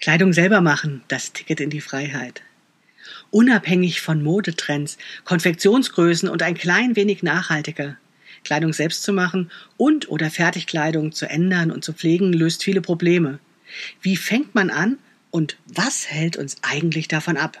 Kleidung selber machen, das Ticket in die Freiheit. Unabhängig von Modetrends, Konfektionsgrößen und ein klein wenig nachhaltiger. Kleidung selbst zu machen und oder Fertigkleidung zu ändern und zu pflegen löst viele Probleme. Wie fängt man an und was hält uns eigentlich davon ab?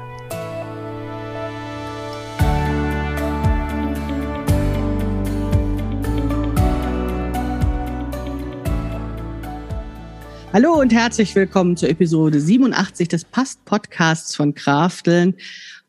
Hallo und herzlich willkommen zur Episode 87 des Past-Podcasts von Krafteln.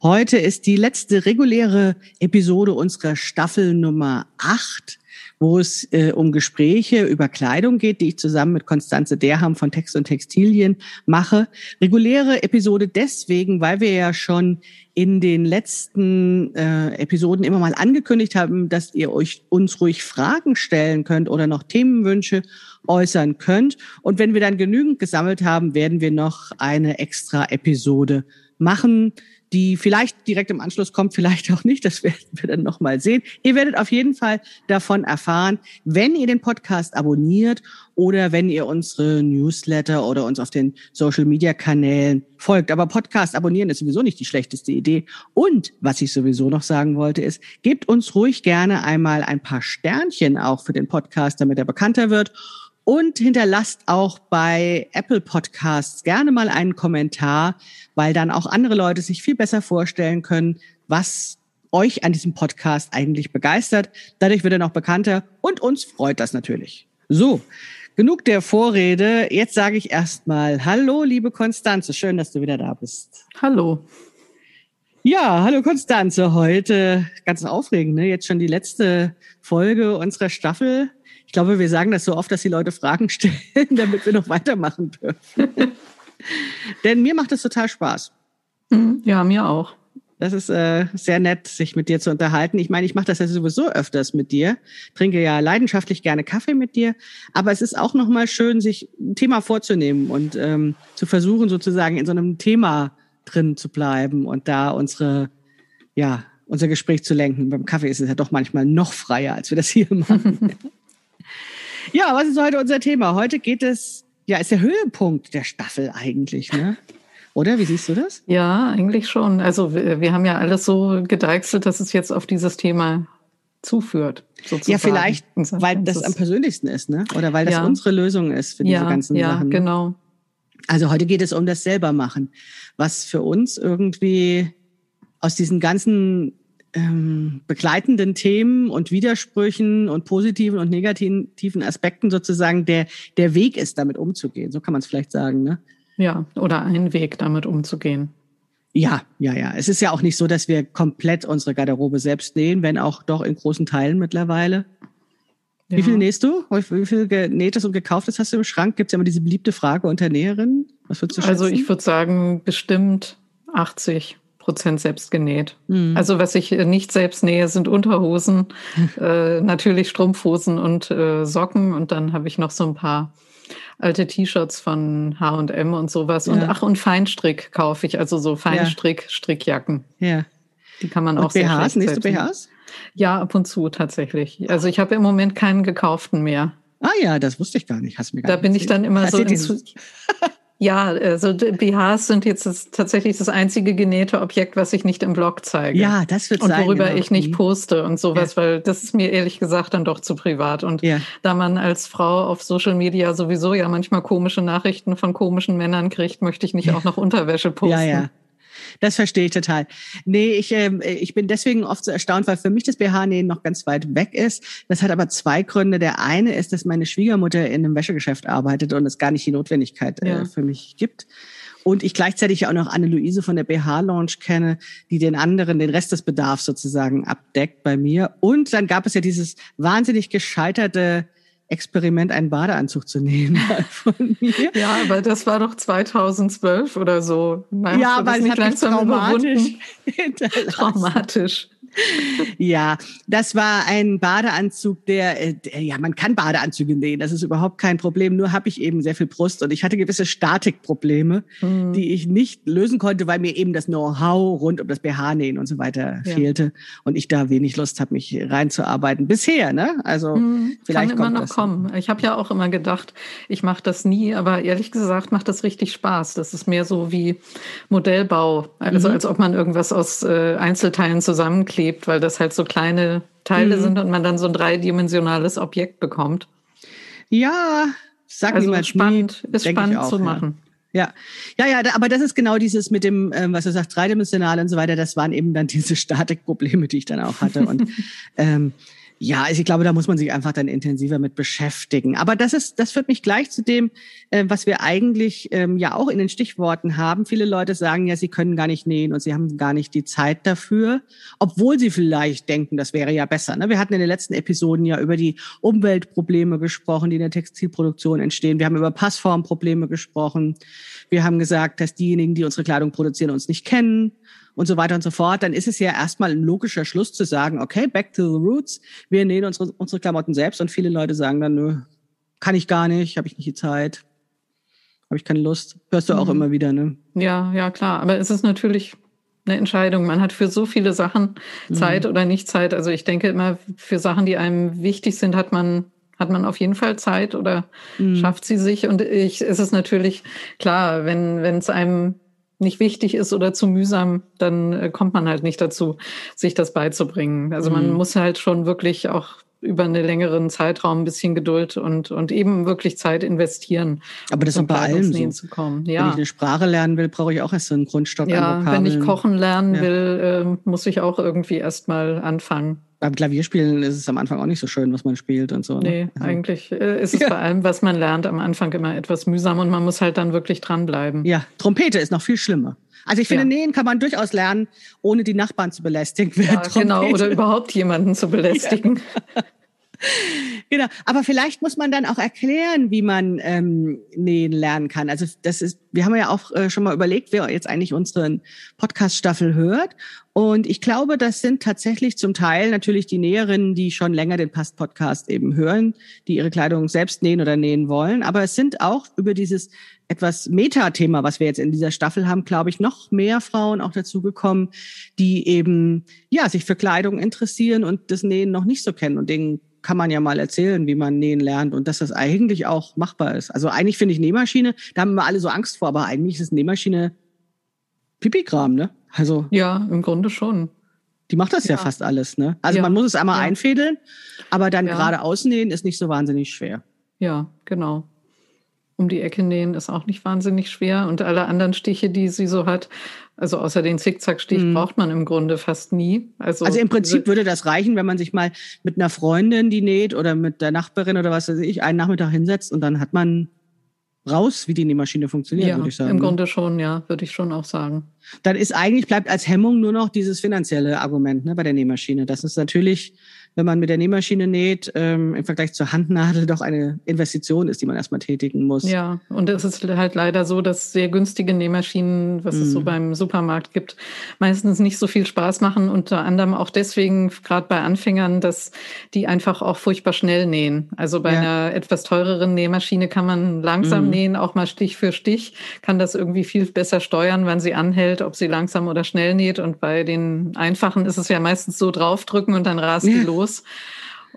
Heute ist die letzte reguläre Episode unserer Staffel Nummer 8, wo es äh, um Gespräche über Kleidung geht, die ich zusammen mit Konstanze Derham von Text und Textilien mache. Reguläre Episode deswegen, weil wir ja schon in den letzten äh, Episoden immer mal angekündigt haben, dass ihr euch uns ruhig Fragen stellen könnt oder noch Themenwünsche äußern könnt. Und wenn wir dann genügend gesammelt haben, werden wir noch eine extra Episode machen, die vielleicht direkt im Anschluss kommt, vielleicht auch nicht. Das werden wir dann nochmal sehen. Ihr werdet auf jeden Fall davon erfahren, wenn ihr den Podcast abonniert oder wenn ihr unsere Newsletter oder uns auf den Social Media Kanälen folgt. Aber Podcast abonnieren ist sowieso nicht die schlechteste Idee. Und was ich sowieso noch sagen wollte, ist, gebt uns ruhig gerne einmal ein paar Sternchen auch für den Podcast, damit er bekannter wird. Und hinterlasst auch bei Apple Podcasts gerne mal einen Kommentar, weil dann auch andere Leute sich viel besser vorstellen können, was euch an diesem Podcast eigentlich begeistert. Dadurch wird er noch bekannter und uns freut das natürlich. So, genug der Vorrede. Jetzt sage ich erstmal Hallo, liebe Konstanze. Schön, dass du wieder da bist. Hallo. Ja, hallo Konstanze. Heute ganz aufregend, ne? Jetzt schon die letzte Folge unserer Staffel. Ich glaube, wir sagen das so oft, dass die Leute Fragen stellen, damit wir noch weitermachen dürfen. Denn mir macht es total Spaß. Hm, ja, mir auch. Das ist äh, sehr nett, sich mit dir zu unterhalten. Ich meine, ich mache das ja sowieso öfters mit dir, trinke ja leidenschaftlich gerne Kaffee mit dir, aber es ist auch nochmal schön, sich ein Thema vorzunehmen und ähm, zu versuchen, sozusagen in so einem Thema drin zu bleiben und da unsere, ja, unser Gespräch zu lenken. Beim Kaffee ist es ja doch manchmal noch freier, als wir das hier machen. Ja, was ist heute unser Thema? Heute geht es, ja, ist der Höhepunkt der Staffel eigentlich, ne? Oder wie siehst du das? Ja, eigentlich schon. Also wir, wir haben ja alles so gedeichselt, dass es jetzt auf dieses Thema zuführt. Sozusagen. Ja, vielleicht, weil das am persönlichsten ist, ne? Oder weil das ja. unsere Lösung ist für diese ja, ganzen ja, Sachen. Ja, ne? genau. Also heute geht es um das Selbermachen, was für uns irgendwie aus diesen ganzen ähm, begleitenden Themen und Widersprüchen und positiven und negativen Aspekten sozusagen der, der Weg ist, damit umzugehen. So kann man es vielleicht sagen, ne? Ja, oder ein Weg, damit umzugehen. Ja, ja, ja. Es ist ja auch nicht so, dass wir komplett unsere Garderobe selbst nähen, wenn auch doch in großen Teilen mittlerweile. Ja. Wie viel nähst du? Wie viel genähtes und gekauftes hast du im Schrank? Gibt es ja immer diese beliebte Frage unter Näherinnen. Was würdest du also schätzen? Also ich würde sagen, bestimmt 80. Prozent selbst genäht. Mhm. Also was ich nicht selbst nähe, sind Unterhosen, äh, natürlich Strumpfhosen und äh, Socken und dann habe ich noch so ein paar alte T-Shirts von H&M und sowas ja. und ach und Feinstrick kaufe ich, also so Feinstrick Strickjacken. Ja. Die kann man und auch BHs, nächst du BHs? Ja, ab und zu tatsächlich. Also ich habe im Moment keinen gekauften mehr. Ah ja, das wusste ich gar nicht. Hast mir gar da bin ich dann immer Hast so Ja, also BHs sind jetzt tatsächlich das einzige genähte Objekt, was ich nicht im Blog zeige. Ja, das wird und sein. Und worüber genau. ich nicht poste und sowas, ja. weil das ist mir ehrlich gesagt dann doch zu privat. Und ja. da man als Frau auf Social Media sowieso ja manchmal komische Nachrichten von komischen Männern kriegt, möchte ich nicht auch noch Unterwäsche posten. Ja, ja. Das verstehe ich total. Nee, ich, äh, ich bin deswegen oft so erstaunt, weil für mich das BH-Nähen noch ganz weit weg ist. Das hat aber zwei Gründe. Der eine ist, dass meine Schwiegermutter in einem Wäschegeschäft arbeitet und es gar nicht die Notwendigkeit äh, ja. für mich gibt. und ich gleichzeitig auch noch Anne-Luise von der BH Launch kenne, die den anderen, den Rest des Bedarfs sozusagen abdeckt bei mir. Und dann gab es ja dieses wahnsinnig gescheiterte Experiment, einen Badeanzug zu nehmen von mir. Ja, aber das war doch 2012 oder so. Meinst ja, aber es hat langsam traumatisch. traumatisch ja, das war ein Badeanzug, der, äh, der, ja, man kann Badeanzüge nähen, das ist überhaupt kein Problem. Nur habe ich eben sehr viel Brust und ich hatte gewisse Statikprobleme, mhm. die ich nicht lösen konnte, weil mir eben das Know-how rund um das BH-Nähen und so weiter ja. fehlte und ich da wenig Lust habe, mich reinzuarbeiten. Bisher, ne? Also mhm. vielleicht kann kommt immer noch das. kommen. Ich habe ja auch immer gedacht, ich mache das nie, aber ehrlich gesagt macht das richtig Spaß. Das ist mehr so wie Modellbau, also mhm. als ob man irgendwas aus äh, Einzelteilen zusammenklebt klebt, weil das halt so kleine Teile mhm. sind und man dann so ein dreidimensionales Objekt bekommt. Ja, sag also niemals spannend, nie, ist spannend auch, zu machen. Ja. ja, ja, ja, aber das ist genau dieses mit dem, ähm, was du sagst, dreidimensional und so weiter. Das waren eben dann diese Statikprobleme, die ich dann auch hatte und ähm, ja, also ich glaube, da muss man sich einfach dann intensiver mit beschäftigen. Aber das ist, das führt mich gleich zu dem, äh, was wir eigentlich ähm, ja auch in den Stichworten haben. Viele Leute sagen ja, sie können gar nicht nähen und sie haben gar nicht die Zeit dafür, obwohl sie vielleicht denken, das wäre ja besser. Ne? Wir hatten in den letzten Episoden ja über die Umweltprobleme gesprochen, die in der Textilproduktion entstehen. Wir haben über Passformprobleme gesprochen. Wir haben gesagt, dass diejenigen, die unsere Kleidung produzieren, uns nicht kennen und so weiter und so fort, dann ist es ja erstmal ein logischer Schluss zu sagen, okay, back to the roots, wir nähen unsere, unsere Klamotten selbst und viele Leute sagen dann, nö, kann ich gar nicht, habe ich nicht die Zeit, habe ich keine Lust. Hörst du auch mhm. immer wieder, ne? Ja, ja, klar. Aber es ist natürlich eine Entscheidung. Man hat für so viele Sachen mhm. Zeit mhm. oder nicht Zeit. Also ich denke immer, für Sachen, die einem wichtig sind, hat man hat man auf jeden Fall Zeit oder mhm. schafft sie sich. Und ich, es ist natürlich klar, wenn wenn es einem nicht wichtig ist oder zu mühsam, dann äh, kommt man halt nicht dazu, sich das beizubringen. Also man mhm. muss halt schon wirklich auch über einen längeren Zeitraum ein bisschen Geduld und, und eben wirklich Zeit investieren. Aber das um ist bei allem so. Zu kommen. Ja. Wenn ich eine Sprache lernen will, brauche ich auch erst so einen Grundstock ja, an Wenn ich kochen lernen ja. will, äh, muss ich auch irgendwie erst mal anfangen. Beim Klavierspielen ist es am Anfang auch nicht so schön, was man spielt und so. Ne? Nee, also. eigentlich äh, ist es ja. bei allem, was man lernt, am Anfang immer etwas mühsam und man muss halt dann wirklich dranbleiben. Ja, Trompete ist noch viel schlimmer. Also ich finde, ja. nähen kann man durchaus lernen, ohne die Nachbarn zu belästigen. Ja, genau, oder überhaupt jemanden zu belästigen. Ja. genau, aber vielleicht muss man dann auch erklären, wie man ähm, nähen lernen kann. Also das ist, wir haben ja auch äh, schon mal überlegt, wer jetzt eigentlich unseren Podcast-Staffel hört. Und ich glaube, das sind tatsächlich zum Teil natürlich die Näherinnen, die schon länger den Past-Podcast eben hören, die ihre Kleidung selbst nähen oder nähen wollen. Aber es sind auch über dieses etwas Metathema, was wir jetzt in dieser Staffel haben, glaube ich, noch mehr Frauen auch dazu gekommen, die eben ja sich für Kleidung interessieren und das Nähen noch nicht so kennen und denen kann man ja mal erzählen, wie man nähen lernt und dass das eigentlich auch machbar ist. Also eigentlich finde ich Nähmaschine, da haben wir alle so Angst vor, aber eigentlich ist Nähmaschine Pipi-Kram, ne? Also ja, im Grunde schon. Die macht das ja, ja fast alles, ne? Also ja. man muss es einmal ja. einfädeln, aber dann gerade ausnähen ist nicht so wahnsinnig schwer. Ja, genau um die Ecke nähen ist auch nicht wahnsinnig schwer. Und alle anderen Stiche, die sie so hat, also außer den Zickzackstich, mhm. braucht man im Grunde fast nie. Also, also im Prinzip würde das reichen, wenn man sich mal mit einer Freundin, die näht, oder mit der Nachbarin oder was weiß ich, einen Nachmittag hinsetzt und dann hat man raus, wie die Nähmaschine funktioniert, ja, würde ich sagen. Im ne? Grunde schon, ja, würde ich schon auch sagen. Dann ist eigentlich, bleibt als Hemmung nur noch dieses finanzielle Argument ne, bei der Nähmaschine. Das ist natürlich wenn man mit der Nähmaschine näht, ähm, im Vergleich zur Handnadel doch eine Investition ist, die man erstmal tätigen muss. Ja, und es ist halt leider so, dass sehr günstige Nähmaschinen, was mm. es so mhm. beim Supermarkt gibt, meistens nicht so viel Spaß machen. Unter anderem auch deswegen, gerade bei Anfängern, dass die einfach auch furchtbar schnell nähen. Also bei ja. einer etwas teureren Nähmaschine kann man langsam mm. nähen, auch mal Stich für Stich, kann das irgendwie viel besser steuern, wann sie anhält, ob sie langsam oder schnell näht. Und bei den einfachen ist es ja meistens so draufdrücken und dann rast ja. die los los.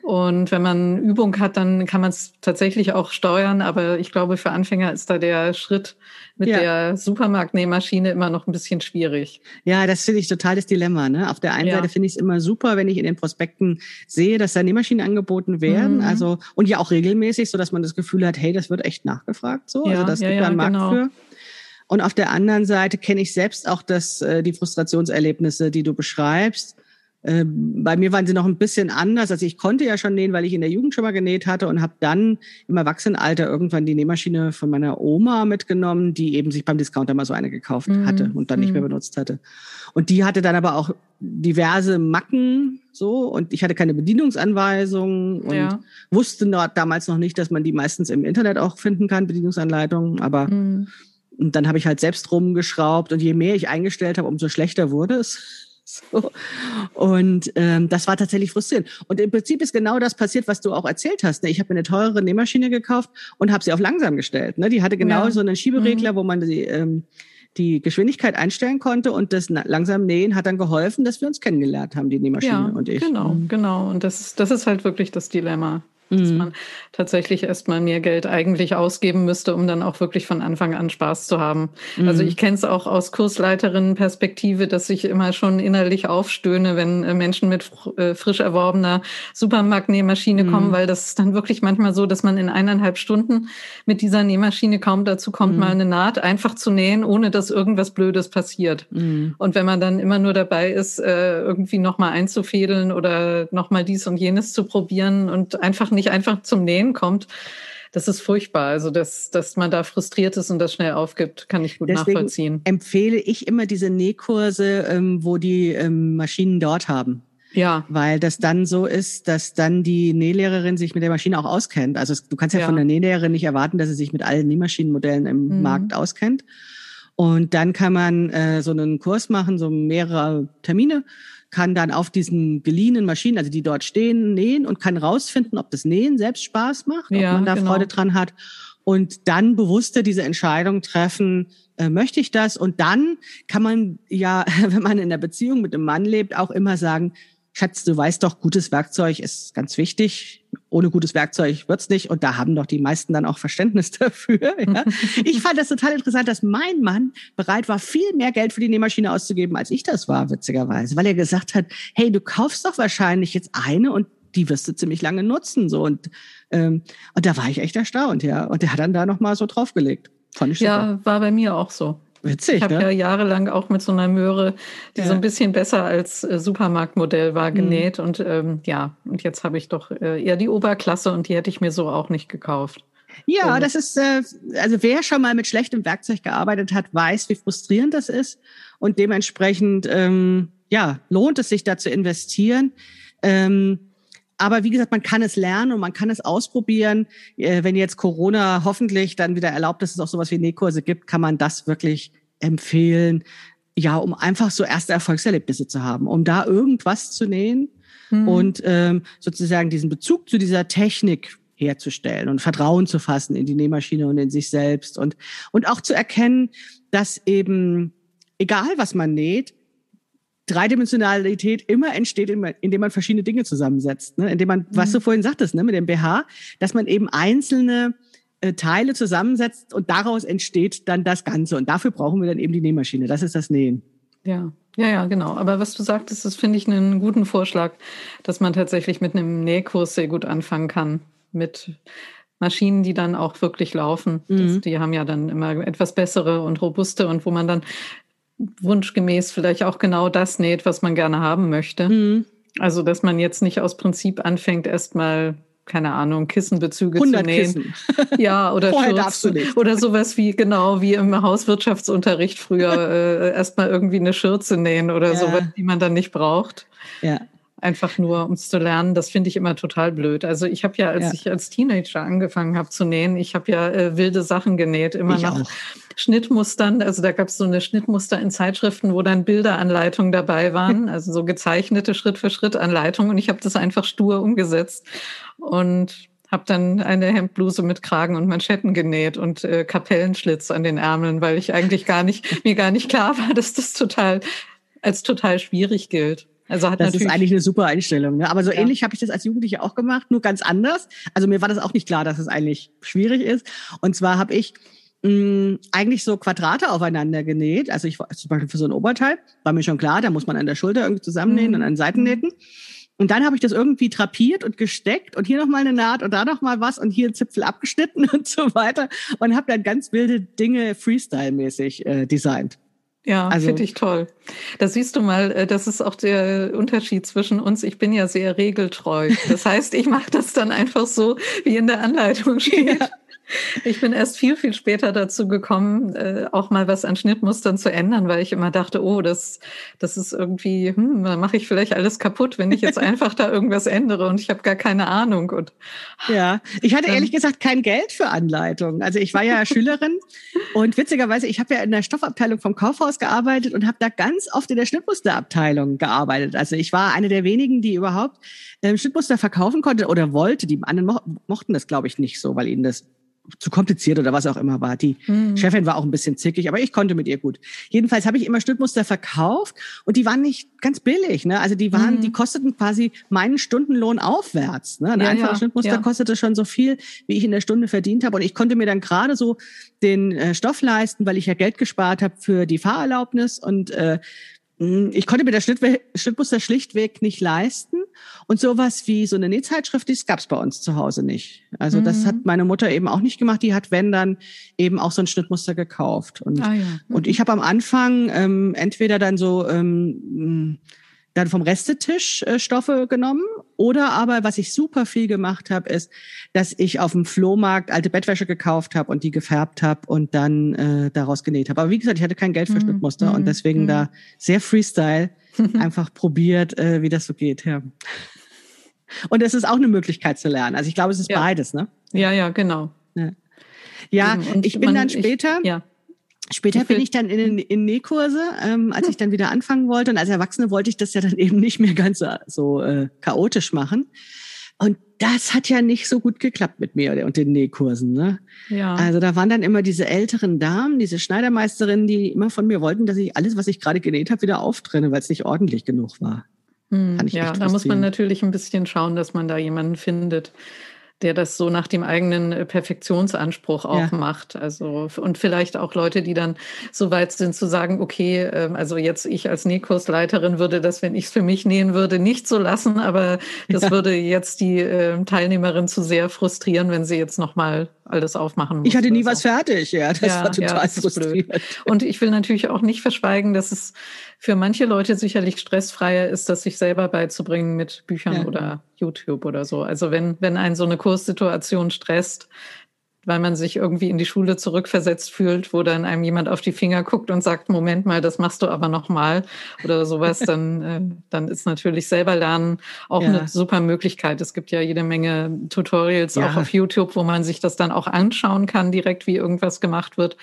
Und wenn man Übung hat, dann kann man es tatsächlich auch steuern. Aber ich glaube, für Anfänger ist da der Schritt mit ja. der Supermarktnähmaschine immer noch ein bisschen schwierig. Ja, das finde ich total das Dilemma. Ne? Auf der einen ja. Seite finde ich es immer super, wenn ich in den Prospekten sehe, dass da Nähmaschinen angeboten werden. Mhm. Also und ja auch regelmäßig, so dass man das Gefühl hat, hey, das wird echt nachgefragt. So, also ja, also das gibt da einen Markt genau. für. Und auf der anderen Seite kenne ich selbst auch das, äh, die Frustrationserlebnisse, die du beschreibst bei mir waren sie noch ein bisschen anders. Also ich konnte ja schon nähen, weil ich in der Jugend schon mal genäht hatte und habe dann im Erwachsenenalter irgendwann die Nähmaschine von meiner Oma mitgenommen, die eben sich beim Discounter mal so eine gekauft mhm. hatte und dann nicht mehr mhm. benutzt hatte. Und die hatte dann aber auch diverse Macken so und ich hatte keine Bedienungsanweisungen und ja. wusste noch, damals noch nicht, dass man die meistens im Internet auch finden kann, Bedienungsanleitungen, aber mhm. und dann habe ich halt selbst rumgeschraubt und je mehr ich eingestellt habe, umso schlechter wurde es. So. Und ähm, das war tatsächlich frustrierend. Und im Prinzip ist genau das passiert, was du auch erzählt hast. Ne? Ich habe mir eine teurere Nähmaschine gekauft und habe sie auf langsam gestellt. Ne? Die hatte genau ja. so einen Schieberegler, mhm. wo man die ähm, die Geschwindigkeit einstellen konnte und das langsam Nähen hat dann geholfen, dass wir uns kennengelernt haben, die Nähmaschine ja, und ich. Genau, mhm. genau. Und das, das ist halt wirklich das Dilemma dass mhm. man tatsächlich erstmal mehr Geld eigentlich ausgeben müsste, um dann auch wirklich von Anfang an Spaß zu haben. Also mhm. Also ich kenne es auch aus Kursleiterinnenperspektive, dass ich immer schon innerlich aufstöhne, wenn äh, Menschen mit äh, frisch erworbener Supermarktnähmaschine mhm. kommen, weil das ist dann wirklich manchmal so, dass man in eineinhalb Stunden mit dieser Nähmaschine kaum dazu kommt, mhm. mal eine Naht einfach zu nähen, ohne dass irgendwas Blödes passiert. Mhm. Und wenn man dann immer nur dabei ist, äh, irgendwie nochmal einzufädeln oder nochmal dies und jenes zu probieren und einfach nicht einfach zum Nähen kommt, das ist furchtbar. Also, dass, dass man da frustriert ist und das schnell aufgibt, kann ich gut Deswegen nachvollziehen. Empfehle ich immer diese Nähkurse, ähm, wo die ähm, Maschinen dort haben. Ja. Weil das dann so ist, dass dann die Nählehrerin sich mit der Maschine auch auskennt. Also du kannst ja, ja. von der Nählehrerin nicht erwarten, dass sie sich mit allen Nähmaschinenmodellen im mhm. Markt auskennt. Und dann kann man äh, so einen Kurs machen, so mehrere Termine kann dann auf diesen geliehenen Maschinen, also die dort stehen, nähen und kann rausfinden, ob das Nähen selbst Spaß macht, ja, ob man da genau. Freude dran hat und dann bewusster diese Entscheidung treffen, äh, möchte ich das? Und dann kann man ja, wenn man in der Beziehung mit einem Mann lebt, auch immer sagen, Schatz, du weißt doch, gutes Werkzeug ist ganz wichtig. Ohne gutes Werkzeug wird's nicht. Und da haben doch die meisten dann auch Verständnis dafür. Ja. Ich fand das total interessant, dass mein Mann bereit war, viel mehr Geld für die Nähmaschine auszugeben, als ich das war, witzigerweise. Weil er gesagt hat, hey, du kaufst doch wahrscheinlich jetzt eine und die wirst du ziemlich lange nutzen. So und, ähm, und da war ich echt erstaunt, ja. Und der hat dann da nochmal so draufgelegt. Fand ich super. Ja, war bei mir auch so. Witzig, ich habe ne? ja jahrelang auch mit so einer Möhre, die ja. so ein bisschen besser als äh, Supermarktmodell war, mhm. genäht. Mhm. Und ähm, ja, und jetzt habe ich doch äh, eher die Oberklasse und die hätte ich mir so auch nicht gekauft. Ja, das ist, äh, also wer schon mal mit schlechtem Werkzeug gearbeitet hat, weiß, wie frustrierend das ist. Und dementsprechend, ähm, ja, lohnt es sich da zu investieren. Ähm, aber wie gesagt, man kann es lernen und man kann es ausprobieren. Äh, wenn jetzt Corona hoffentlich dann wieder erlaubt, dass es auch sowas wie Nähkurse gibt, kann man das wirklich empfehlen. Ja, um einfach so erste Erfolgserlebnisse zu haben, um da irgendwas zu nähen mhm. und ähm, sozusagen diesen Bezug zu dieser Technik herzustellen und Vertrauen zu fassen in die Nähmaschine und in sich selbst und, und auch zu erkennen, dass eben, egal was man näht, Dreidimensionalität immer entsteht, indem man verschiedene Dinge zusammensetzt. Ne? Indem man, mhm. was du vorhin sagtest, ne, mit dem BH, dass man eben einzelne äh, Teile zusammensetzt und daraus entsteht dann das Ganze. Und dafür brauchen wir dann eben die Nähmaschine. Das ist das Nähen. Ja, ja, ja, genau. Aber was du sagtest, das finde ich einen guten Vorschlag, dass man tatsächlich mit einem Nähkurs sehr gut anfangen kann. Mit Maschinen, die dann auch wirklich laufen. Mhm. Das, die haben ja dann immer etwas bessere und robuste und wo man dann wunschgemäß vielleicht auch genau das näht, was man gerne haben möchte. Mhm. Also, dass man jetzt nicht aus Prinzip anfängt, erstmal keine Ahnung, Kissenbezüge zu nähen. Kissen. Ja, oder Schürzen, oder sowas wie, genau, wie im Hauswirtschaftsunterricht früher äh, erstmal irgendwie eine Schürze nähen oder ja. sowas, die man dann nicht braucht. Ja. Einfach nur, um es zu lernen, das finde ich immer total blöd. Also ich habe ja, als ja. ich als Teenager angefangen habe zu nähen, ich habe ja äh, wilde Sachen genäht, immer ich nach auch. Schnittmustern. Also da gab es so eine Schnittmuster in Zeitschriften, wo dann Bilderanleitungen dabei waren, also so gezeichnete Schritt für Schritt Anleitungen. Und ich habe das einfach stur umgesetzt und habe dann eine Hemdbluse mit Kragen und Manschetten genäht und äh, Kapellenschlitz an den Ärmeln, weil ich eigentlich gar nicht mir gar nicht klar war, dass das total als total schwierig gilt. Also hat das ist eigentlich eine super Einstellung. Ne? Aber so ja. ähnlich habe ich das als Jugendliche auch gemacht, nur ganz anders. Also mir war das auch nicht klar, dass es eigentlich schwierig ist. Und zwar habe ich mh, eigentlich so Quadrate aufeinander genäht. Also ich zum Beispiel für so ein Oberteil war mir schon klar, da muss man an der Schulter irgendwie zusammennähen mhm. und an Seiten nähten. Und dann habe ich das irgendwie trapiert und gesteckt und hier noch mal eine Naht und da noch mal was und hier ein Zipfel abgeschnitten und so weiter und habe dann ganz wilde Dinge Freestyle-mäßig äh, designt. Ja, also, finde ich toll. Da siehst du mal, äh, das ist auch der Unterschied zwischen uns. Ich bin ja sehr regeltreu. Das heißt, ich mache das dann einfach so, wie in der Anleitung steht. Ja. Ich bin erst viel, viel später dazu gekommen, äh, auch mal was an Schnittmustern zu ändern, weil ich immer dachte, oh, das, das ist irgendwie, hm, da mache ich vielleicht alles kaputt, wenn ich jetzt einfach da irgendwas ändere und ich habe gar keine Ahnung. Und, ja, ich hatte ehrlich gesagt kein Geld für Anleitungen. Also ich war ja Schülerin und witzigerweise, ich habe ja in der Stoffabteilung vom Kaufhaus gearbeitet und habe da ganz oft in der Schnittmusterabteilung gearbeitet. Also ich war eine der wenigen, die überhaupt ähm, Schnittmuster verkaufen konnte oder wollte. Die anderen mo mochten das, glaube ich, nicht so, weil ihnen das zu kompliziert oder was auch immer war. Die mhm. Chefin war auch ein bisschen zickig, aber ich konnte mit ihr gut. Jedenfalls habe ich immer Schnittmuster verkauft und die waren nicht ganz billig. Ne? Also die waren, mhm. die kosteten quasi meinen Stundenlohn aufwärts. Ne? Ein ja, einfaches ja, Schnittmuster ja. kostete schon so viel, wie ich in der Stunde verdient habe. Und ich konnte mir dann gerade so den äh, Stoff leisten, weil ich ja Geld gespart habe für die Fahrerlaubnis und äh, hm, ich konnte mir das Schnittmuster schlichtweg nicht leisten. Und sowas wie so eine Nähzeitschrift, das gab's bei uns zu Hause nicht. Also das mhm. hat meine Mutter eben auch nicht gemacht. Die hat, wenn dann, eben auch so ein Schnittmuster gekauft. Und, ah, ja. mhm. und ich habe am Anfang ähm, entweder dann so ähm, dann vom Restetisch äh, Stoffe genommen. Oder aber, was ich super viel gemacht habe, ist, dass ich auf dem Flohmarkt alte Bettwäsche gekauft habe und die gefärbt habe und dann äh, daraus genäht habe. Aber wie gesagt, ich hatte kein Geld für mhm. Schnittmuster und mhm. deswegen mhm. da sehr Freestyle einfach probiert, äh, wie das so geht. Ja. Und es ist auch eine Möglichkeit zu lernen. Also ich glaube, es ist ja. beides, ne? Ja, ja, genau. Ja, ja ich bin man, dann später. Ich, ja Später bin ich dann in, in Nähkurse, ähm, als ich dann wieder anfangen wollte. Und als Erwachsene wollte ich das ja dann eben nicht mehr ganz so, so äh, chaotisch machen. Und das hat ja nicht so gut geklappt mit mir und den Nähkursen. Ne? Ja. Also da waren dann immer diese älteren Damen, diese Schneidermeisterinnen, die immer von mir wollten, dass ich alles, was ich gerade genäht habe, wieder auftrenne, weil es nicht ordentlich genug war. Hm, ja, da muss man natürlich ein bisschen schauen, dass man da jemanden findet, der das so nach dem eigenen äh, Perfektionsanspruch auch ja. macht. Also und vielleicht auch Leute, die dann so weit sind zu sagen, okay, ähm, also jetzt ich als Nähkursleiterin würde das, wenn ich es für mich nähen würde, nicht so lassen, aber das ja. würde jetzt die ähm, Teilnehmerin zu sehr frustrieren, wenn sie jetzt noch mal alles aufmachen muss. Ich hatte nie so. was fertig, ja, das ja, war total ja, frustrierend. Blöd. Und ich will natürlich auch nicht verschweigen, dass es für manche Leute sicherlich stressfreier ist, das sich selber beizubringen mit Büchern ja. oder YouTube oder so. Also wenn, wenn einen so eine Kurssituation stresst, weil man sich irgendwie in die Schule zurückversetzt fühlt, wo dann einem jemand auf die Finger guckt und sagt, Moment mal, das machst du aber nochmal oder sowas, dann, äh, dann ist natürlich selber lernen auch ja. eine super Möglichkeit. Es gibt ja jede Menge Tutorials ja. auch auf YouTube, wo man sich das dann auch anschauen kann, direkt wie irgendwas gemacht wird.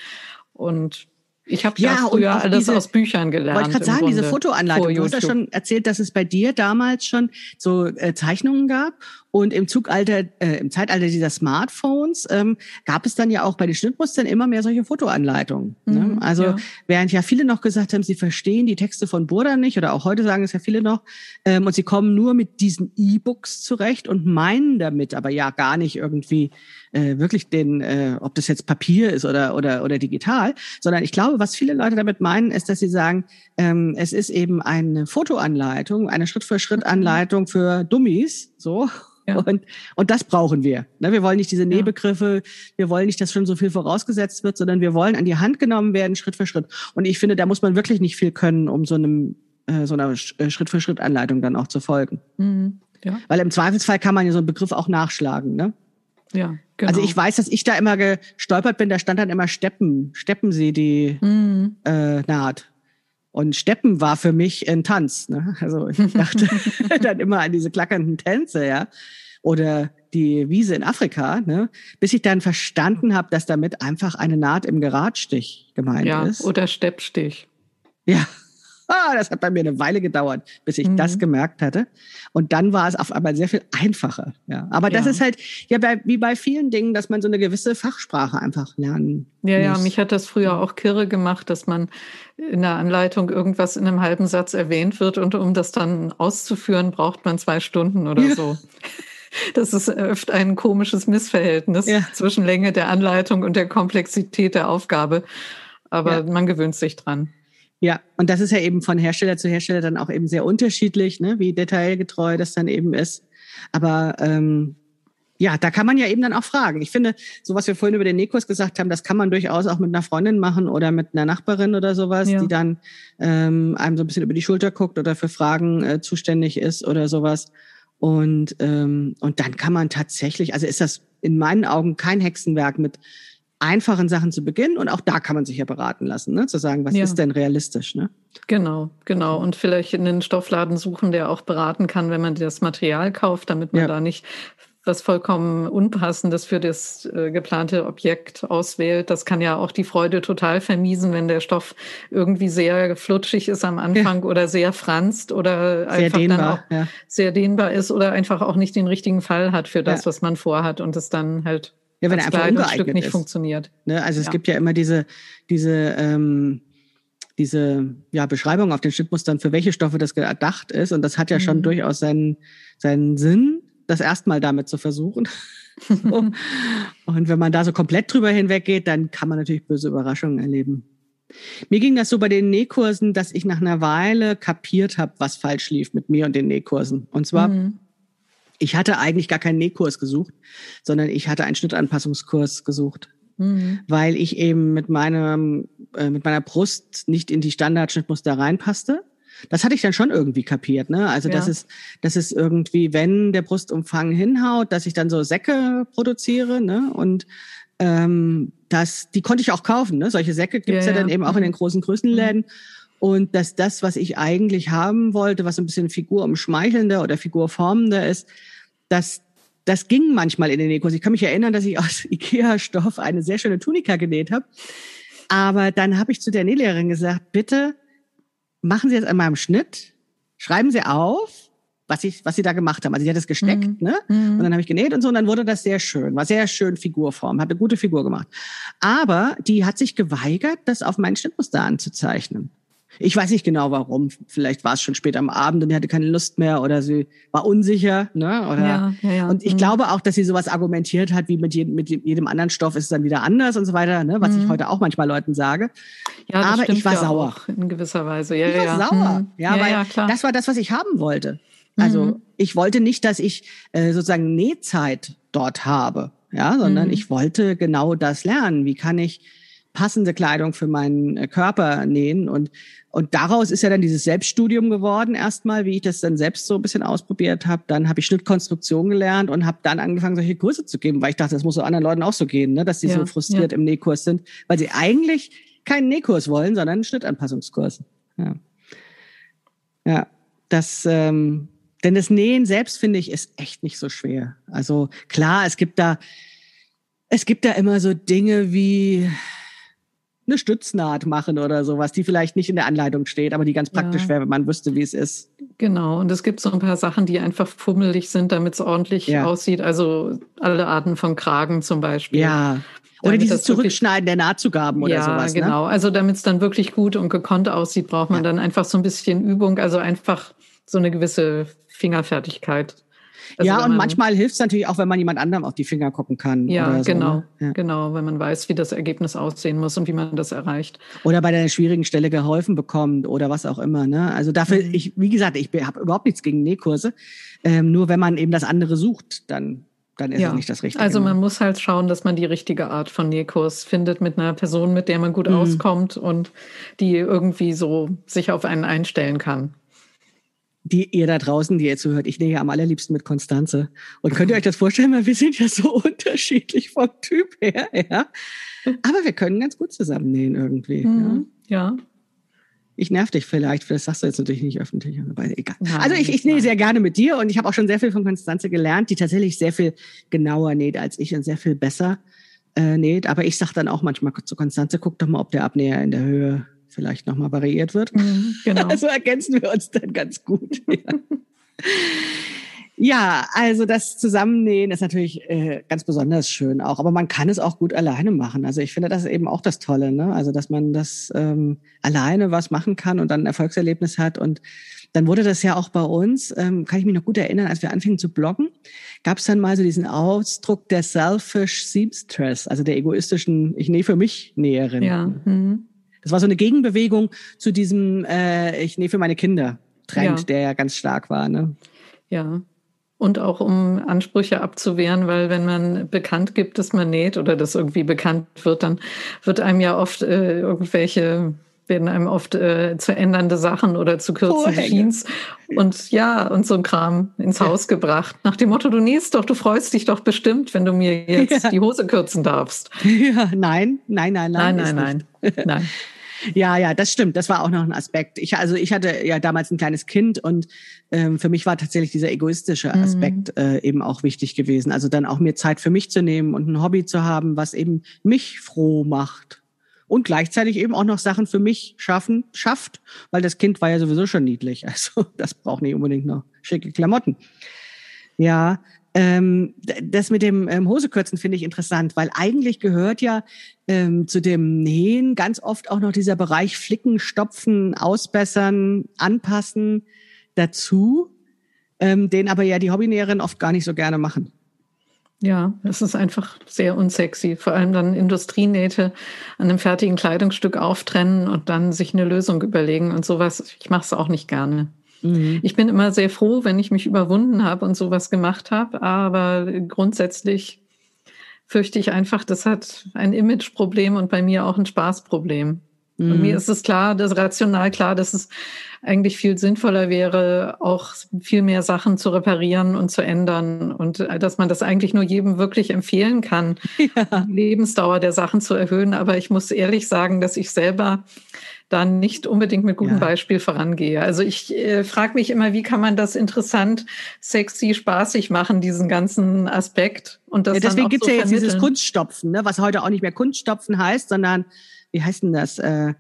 Und ich habe ja, ja früher alles diese, aus Büchern gelernt. Wollte gerade sagen, Grunde, diese Fotoanleitung. Du hast ja schon erzählt, dass es bei dir damals schon so äh, Zeichnungen gab. Und im Zugalter, äh, im Zeitalter dieser Smartphones ähm, gab es dann ja auch bei den Schnittmustern immer mehr solche Fotoanleitungen. Ne? Mhm, ne? Also ja. während ja viele noch gesagt haben, sie verstehen die Texte von Burda nicht, oder auch heute sagen es ja viele noch, ähm, und sie kommen nur mit diesen E-Books zurecht und meinen damit aber ja gar nicht irgendwie äh, wirklich den, äh, ob das jetzt Papier ist oder, oder, oder digital, sondern ich glaube, was viele Leute damit meinen, ist, dass sie sagen, ähm, es ist eben eine Fotoanleitung, eine Schritt-für-Schritt-Anleitung für Dummies, so. Ja. Und, und das brauchen wir. Ne, wir wollen nicht diese Nähbegriffe, wir wollen nicht, dass schon so viel vorausgesetzt wird, sondern wir wollen an die Hand genommen werden, Schritt für Schritt. Und ich finde, da muss man wirklich nicht viel können, um so einem äh, so einer äh, Schritt-für-Schritt-Anleitung dann auch zu folgen. Mhm. Ja. Weil im Zweifelsfall kann man ja so einen Begriff auch nachschlagen. Ne? Ja, genau. Also ich weiß, dass ich da immer gestolpert bin, da stand dann immer Steppen, Steppen sie die mhm. äh, Naht. Und Steppen war für mich ein Tanz. Ne? Also ich dachte dann immer an diese klackernden Tänze, ja. Oder die Wiese in Afrika, ne? bis ich dann verstanden habe, dass damit einfach eine Naht im Geradstich gemeint ja, ist. Oder Steppstich. Ja, das hat bei mir eine Weile gedauert, bis ich mhm. das gemerkt hatte. Und dann war es auf einmal sehr viel einfacher. Ja, aber das ja. ist halt ja bei, wie bei vielen Dingen, dass man so eine gewisse Fachsprache einfach lernen ja, muss. Ja, mich hat das früher auch kirre gemacht, dass man in der Anleitung irgendwas in einem halben Satz erwähnt wird und um das dann auszuführen, braucht man zwei Stunden oder ja. so. Das ist oft ein komisches Missverhältnis ja. zwischen Länge der Anleitung und der Komplexität der Aufgabe. Aber man gewöhnt sich dran. Ja, und das ist ja eben von Hersteller zu Hersteller dann auch eben sehr unterschiedlich, ne, wie detailgetreu das dann eben ist. Aber ähm, ja, da kann man ja eben dann auch fragen. Ich finde, so was wir vorhin über den Nähkurs gesagt haben, das kann man durchaus auch mit einer Freundin machen oder mit einer Nachbarin oder sowas, ja. die dann ähm, einem so ein bisschen über die Schulter guckt oder für Fragen äh, zuständig ist oder sowas. Und, ähm, und dann kann man tatsächlich, also ist das in meinen Augen kein Hexenwerk mit einfachen Sachen zu beginnen und auch da kann man sich ja beraten lassen, ne? zu sagen, was ja. ist denn realistisch. Ne? Genau, genau. Und vielleicht in den Stoffladen suchen, der auch beraten kann, wenn man das Material kauft, damit man ja. da nicht was vollkommen Unpassendes für das äh, geplante Objekt auswählt. Das kann ja auch die Freude total vermiesen, wenn der Stoff irgendwie sehr flutschig ist am Anfang ja. oder sehr franzt oder sehr einfach dehnbar, dann auch ja. sehr dehnbar ist oder einfach auch nicht den richtigen Fall hat für das, ja. was man vorhat und es dann halt ja, wenn er einfach ungeeignet nicht ist. funktioniert. Ne? Also es gibt ja immer diese diese ähm, diese ja, Beschreibung auf den Schnittmustern, für welche Stoffe das gedacht ist. Und das hat ja schon mhm. durchaus seinen, seinen Sinn das erstmal damit zu versuchen. so. Und wenn man da so komplett drüber hinweggeht, dann kann man natürlich böse Überraschungen erleben. Mir ging das so bei den Nähkursen, dass ich nach einer Weile kapiert habe, was falsch lief mit mir und den Nähkursen. Und zwar, mhm. Ich hatte eigentlich gar keinen Nähkurs gesucht, sondern ich hatte einen Schnittanpassungskurs gesucht. Mhm. Weil ich eben mit meinem, äh, mit meiner Brust nicht in die Standardschnittmuster reinpasste. Das hatte ich dann schon irgendwie kapiert, ne? Also ja. das ist, das ist irgendwie, wenn der Brustumfang hinhaut, dass ich dann so Säcke produziere, ne? Und ähm, das, die konnte ich auch kaufen, ne? Solche Säcke gibt's ja, ja, dann eben auch in den großen Größenläden. Und dass das, was ich eigentlich haben wollte, was ein bisschen figurumschmeichelnder oder figurformender ist, dass das ging manchmal in den Nekos. Ich kann mich erinnern, dass ich aus Ikea-Stoff eine sehr schöne Tunika genäht habe. Aber dann habe ich zu der Nählehrerin gesagt, bitte machen Sie jetzt einmal im Schnitt, schreiben Sie auf, was, ich, was Sie da gemacht haben. Also sie hat es gesteckt, mhm. ne? Mhm. Und dann habe ich genäht und so, und dann wurde das sehr schön, war sehr schön Figurform, hat eine gute Figur gemacht. Aber die hat sich geweigert, das auf meinen Schnittmuster anzuzeichnen. Ich weiß nicht genau warum. Vielleicht war es schon spät am Abend und die hatte keine Lust mehr oder sie war unsicher. Ne? Oder, ja, ja, ja. Und ich mhm. glaube auch, dass sie sowas argumentiert hat, wie mit jedem, mit jedem anderen Stoff ist es dann wieder anders und so weiter, ne? was mhm. ich heute auch manchmal Leuten sage. Ja, Aber ich war sauer. in gewisser Weise. Ja, ich war ja. sauer. Mhm. Ja, weil das war das, was ich haben wollte. Also mhm. ich wollte nicht, dass ich äh, sozusagen Nähzeit dort habe, ja, sondern mhm. ich wollte genau das lernen. Wie kann ich passende Kleidung für meinen äh, Körper nähen und und daraus ist ja dann dieses Selbststudium geworden erstmal, wie ich das dann selbst so ein bisschen ausprobiert habe. Dann habe ich Schnittkonstruktion gelernt und habe dann angefangen, solche Kurse zu geben, weil ich dachte, das muss so anderen Leuten auch so gehen, ne? dass sie ja, so frustriert ja. im Nähkurs sind, weil sie eigentlich keinen Nähkurs wollen, sondern einen Schnittanpassungskurs. Ja, ja das, ähm, denn das Nähen selbst finde ich ist echt nicht so schwer. Also klar, es gibt da, es gibt da immer so Dinge wie eine Stütznaht machen oder sowas, die vielleicht nicht in der Anleitung steht, aber die ganz praktisch ja. wäre, wenn man wüsste, wie es ist. Genau, und es gibt so ein paar Sachen, die einfach fummelig sind, damit es ordentlich ja. aussieht. Also alle Arten von Kragen zum Beispiel. Ja. Oder dieses Zurückschneiden der Nahtzugaben oder ja, sowas. Ja, ne? genau. Also damit es dann wirklich gut und gekonnt aussieht, braucht man ja. dann einfach so ein bisschen Übung, also einfach so eine gewisse Fingerfertigkeit. Also ja, und manchmal hilft es natürlich auch, wenn man jemand anderem auf die Finger gucken kann. Ja, so, genau. Ne? Ja. Genau, wenn man weiß, wie das Ergebnis aussehen muss und wie man das erreicht. Oder bei der schwierigen Stelle geholfen bekommt oder was auch immer. Ne? Also dafür, mhm. ich, wie gesagt, ich habe überhaupt nichts gegen Nähkurse. Ähm, nur wenn man eben das andere sucht, dann dann ist ja. es nicht das Richtige. Also man muss halt schauen, dass man die richtige Art von Nähkurs findet mit einer Person, mit der man gut mhm. auskommt und die irgendwie so sich auf einen einstellen kann die ihr da draußen, die ihr zuhört, ich nähe am allerliebsten mit Konstanze. Und könnt ihr euch das vorstellen, weil wir sind ja so unterschiedlich vom Typ her, ja. Aber wir können ganz gut zusammen nähen irgendwie. Mhm, ja. ja. Ich nerv dich vielleicht, das sagst du jetzt natürlich nicht öffentlich, aber egal. Nein, also ich, ich nähe sehr gerne mit dir und ich habe auch schon sehr viel von Konstanze gelernt, die tatsächlich sehr viel genauer näht als ich und sehr viel besser äh, näht. Aber ich sag dann auch manchmal zu Konstanze, guck doch mal, ob der Abnäher in der Höhe vielleicht nochmal variiert wird. Mhm, genau. Also ergänzen wir uns dann ganz gut. Ja. ja, also das Zusammennähen ist natürlich äh, ganz besonders schön auch, aber man kann es auch gut alleine machen. Also ich finde, das ist eben auch das Tolle, ne? Also dass man das ähm, alleine was machen kann und dann ein Erfolgserlebnis hat und dann wurde das ja auch bei uns, ähm, kann ich mich noch gut erinnern, als wir anfingen zu bloggen, gab es dann mal so diesen Ausdruck der selfish seamstress, also der egoistischen, ich nähe für mich Näherin. Ja. Mhm. Das war so eine Gegenbewegung zu diesem, äh, ich nähe für meine Kinder Trend, ja. der ja ganz stark war. Ne? Ja. Und auch um Ansprüche abzuwehren, weil wenn man bekannt gibt, dass man näht oder das irgendwie bekannt wird, dann wird einem ja oft äh, irgendwelche werden einem oft äh, zu ändernde Sachen oder zu kürzen Jeans und ja, und so ein Kram ins ja. Haus gebracht. Nach dem Motto, du nähst doch, du freust dich doch bestimmt, wenn du mir jetzt ja. die Hose kürzen darfst. Ja, nein, nein, nein, nein. Nein, nein, nein. nein. Ja, ja, das stimmt. Das war auch noch ein Aspekt. Ich, also ich hatte ja damals ein kleines Kind und ähm, für mich war tatsächlich dieser egoistische mhm. Aspekt mhm. äh, eben auch wichtig gewesen. Also dann auch mir Zeit für mich zu nehmen und ein Hobby zu haben, was eben mich froh macht und gleichzeitig eben auch noch Sachen für mich schaffen, schafft, weil das Kind war ja sowieso schon niedlich. Also das braucht nicht unbedingt noch schicke Klamotten. Ja, ähm, das mit dem ähm, Hosekürzen finde ich interessant, weil eigentlich gehört ja ähm, zu dem Nähen ganz oft auch noch dieser Bereich Flicken, Stopfen, Ausbessern, Anpassen dazu, ähm, den aber ja die Hobbynäherinnen oft gar nicht so gerne machen. Ja, es ist einfach sehr unsexy. Vor allem dann Industrienähte an einem fertigen Kleidungsstück auftrennen und dann sich eine Lösung überlegen und sowas. Ich mache es auch nicht gerne. Mhm. Ich bin immer sehr froh, wenn ich mich überwunden habe und sowas gemacht habe, aber grundsätzlich fürchte ich einfach, das hat ein Imageproblem und bei mir auch ein Spaßproblem. Mhm. Mir ist es klar, das rational klar, dass es eigentlich viel sinnvoller wäre, auch viel mehr Sachen zu reparieren und zu ändern und äh, dass man das eigentlich nur jedem wirklich empfehlen kann, ja. Lebensdauer der Sachen zu erhöhen. Aber ich muss ehrlich sagen, dass ich selber da nicht unbedingt mit gutem ja. Beispiel vorangehe. Also ich äh, frage mich immer, wie kann man das interessant, sexy, spaßig machen, diesen ganzen Aspekt. Und das ja, deswegen gibt es so ja jetzt dieses Kunststopfen, ne, was heute auch nicht mehr Kunststopfen heißt, sondern wie heißt denn das? Äh,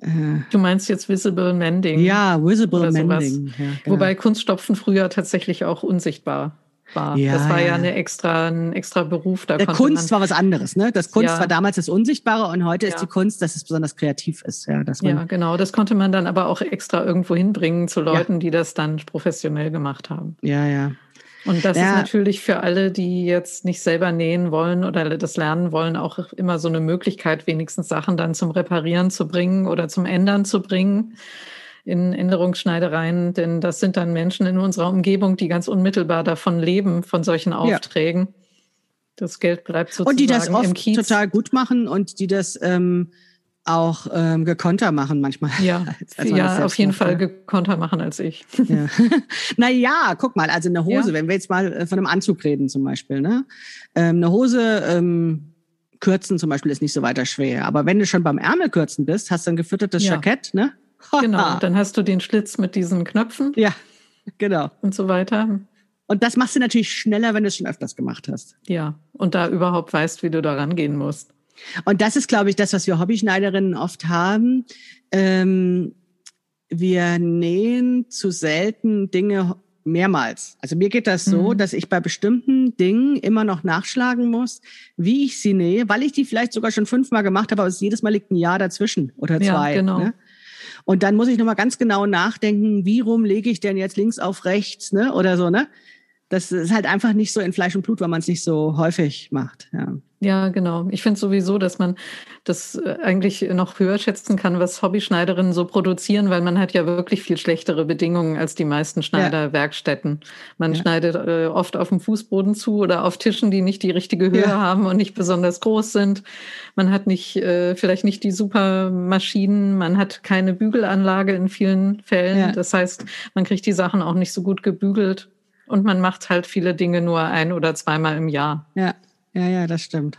äh, du meinst jetzt Visible Mending? Ja, Visible Mending. Ja, genau. Wobei Kunststopfen früher tatsächlich auch unsichtbar war. Ja, das war ja, ja eine extra, ein extra Beruf. Da Der Kunst war was anderes, ne? Das Kunst ja. war damals das Unsichtbare und heute ist die Kunst, dass es besonders kreativ ist. Ja, dass man ja, genau. Das konnte man dann aber auch extra irgendwo hinbringen zu Leuten, die das dann professionell gemacht haben. Ja, ja. Und das ja. ist natürlich für alle, die jetzt nicht selber nähen wollen oder das lernen wollen, auch immer so eine Möglichkeit, wenigstens Sachen dann zum Reparieren zu bringen oder zum Ändern zu bringen in Änderungsschneidereien, denn das sind dann Menschen in unserer Umgebung, die ganz unmittelbar davon leben, von solchen Aufträgen. Ja. Das Geld bleibt sozusagen Und die das oft total gut machen und die das ähm, auch ähm, gekonter machen manchmal. Ja, als, als ja auf jeden macht, Fall gekonter machen als ich. Ja. naja, guck mal, also eine Hose, ja. wenn wir jetzt mal äh, von einem Anzug reden zum Beispiel, ne? Ähm, eine Hose ähm, kürzen zum Beispiel ist nicht so weiter schwer. Aber wenn du schon beim Ärmel kürzen bist, hast du ein gefüttertes ja. Jackett, ne? genau, dann hast du den Schlitz mit diesen Knöpfen. Ja, genau. Und so weiter. Und das machst du natürlich schneller, wenn du es schon öfters gemacht hast. Ja, und da überhaupt weißt, wie du da rangehen musst. Und das ist, glaube ich, das, was wir Hobbyschneiderinnen oft haben. Ähm, wir nähen zu selten Dinge mehrmals. Also mir geht das so, mhm. dass ich bei bestimmten Dingen immer noch nachschlagen muss, wie ich sie nähe, weil ich die vielleicht sogar schon fünfmal gemacht habe, aber es jedes Mal liegt ein Jahr dazwischen oder zwei. Ja, genau. Ne? Und dann muss ich nochmal ganz genau nachdenken, wie rum lege ich denn jetzt links auf rechts, ne? Oder so, ne? Das ist halt einfach nicht so in Fleisch und Blut, weil man es nicht so häufig macht. Ja. Ja, genau. Ich finde sowieso, dass man das äh, eigentlich noch höher schätzen kann, was Hobbyschneiderinnen so produzieren, weil man hat ja wirklich viel schlechtere Bedingungen als die meisten Schneiderwerkstätten. Man ja. schneidet äh, oft auf dem Fußboden zu oder auf Tischen, die nicht die richtige Höhe ja. haben und nicht besonders groß sind. Man hat nicht, äh, vielleicht nicht die super Maschinen, man hat keine Bügelanlage in vielen Fällen. Das heißt, man kriegt die Sachen auch nicht so gut gebügelt und man macht halt viele Dinge nur ein oder zweimal im Jahr. Ja. Ja, ja, das stimmt.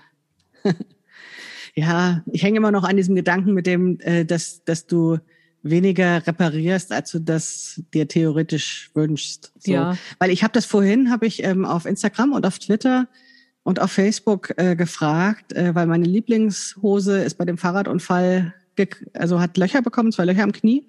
ja, ich hänge immer noch an diesem Gedanken mit dem, äh, dass, dass du weniger reparierst, als du das dir theoretisch wünschst. So. Ja. Weil ich habe das vorhin, habe ich ähm, auf Instagram und auf Twitter und auf Facebook äh, gefragt, äh, weil meine Lieblingshose ist bei dem Fahrradunfall, also hat Löcher bekommen, zwei Löcher am Knie.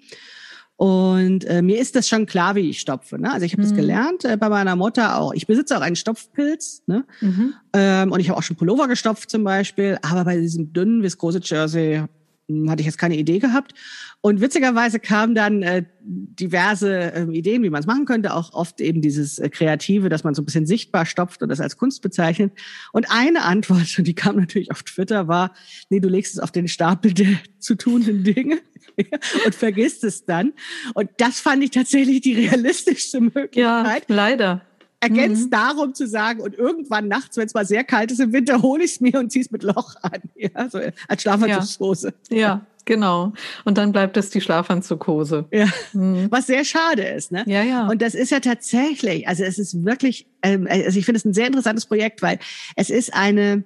Und äh, mir ist das schon klar, wie ich stopfe. Ne? Also ich habe mhm. das gelernt äh, bei meiner Mutter auch. Ich besitze auch einen Stopfpilz. Ne? Mhm. Ähm, und ich habe auch schon Pullover gestopft zum Beispiel. Aber bei diesem dünnen viskose Jersey hm, hatte ich jetzt keine Idee gehabt. Und witzigerweise kamen dann äh, diverse äh, Ideen, wie man es machen könnte, auch oft eben dieses äh, Kreative, dass man so ein bisschen sichtbar stopft und das als Kunst bezeichnet. Und eine Antwort, und die kam natürlich auf Twitter, war, nee, du legst es auf den Stapel der zu tunenden Dinge und vergisst es dann. Und das fand ich tatsächlich die realistischste Möglichkeit. Ja, leider. ergänzt mhm. darum zu sagen, und irgendwann nachts, wenn es mal sehr kalt ist im Winter, hole ich es mir und ziehe es mit Loch an. Ja, so als Schlafanzugshose. Ja. ja. Genau. Und dann bleibt es die Schlafanzughose. Ja. Mhm. Was sehr schade ist, ne? Ja, ja. Und das ist ja tatsächlich, also es ist wirklich, ähm, also ich finde es ein sehr interessantes Projekt, weil es ist eine,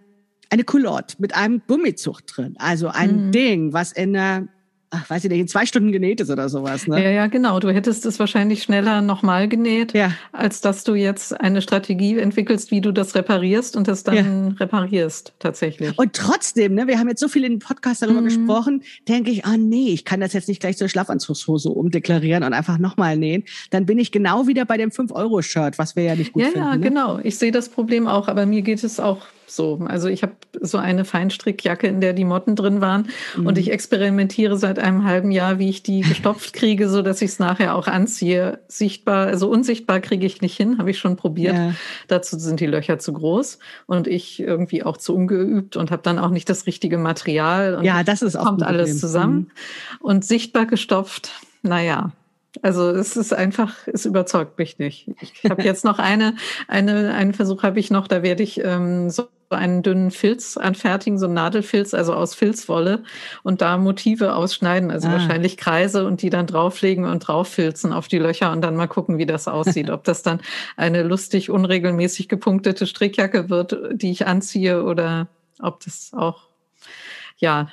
eine Culotte mit einem Gummizug drin. Also ein mhm. Ding, was in der ach, weiß ich nicht, in zwei Stunden genäht ist oder sowas. Ne? Ja, ja, genau. Du hättest es wahrscheinlich schneller nochmal genäht, ja. als dass du jetzt eine Strategie entwickelst, wie du das reparierst und das dann ja. reparierst tatsächlich. Und trotzdem, ne, wir haben jetzt so viel in den Podcast darüber mhm. gesprochen, denke ich, ah nee, ich kann das jetzt nicht gleich zur Schlafanzugshose umdeklarieren und einfach nochmal nähen. Dann bin ich genau wieder bei dem 5-Euro-Shirt, was wir ja nicht gut ja, finden. Ja, ne? genau. Ich sehe das Problem auch, aber mir geht es auch so. Also ich habe so eine Feinstrickjacke, in der die Motten drin waren. Mhm. Und ich experimentiere seit einem halben Jahr, wie ich die gestopft kriege, so dass ich es nachher auch anziehe. Sichtbar, also unsichtbar kriege ich nicht hin, habe ich schon probiert. Ja. Dazu sind die Löcher zu groß und ich irgendwie auch zu ungeübt und habe dann auch nicht das richtige Material. Und ja, das ist auch kommt alles zusammen. Mhm. Und sichtbar gestopft, naja, also es ist einfach, es überzeugt mich nicht. Ich habe jetzt noch eine, eine, einen Versuch habe ich noch, da werde ich ähm, so einen dünnen Filz anfertigen, so einen Nadelfilz, also aus Filzwolle und da Motive ausschneiden, also ah. wahrscheinlich Kreise und die dann drauflegen und drauffilzen auf die Löcher und dann mal gucken, wie das aussieht. Ob das dann eine lustig unregelmäßig gepunktete Strickjacke wird, die ich anziehe oder ob das auch ja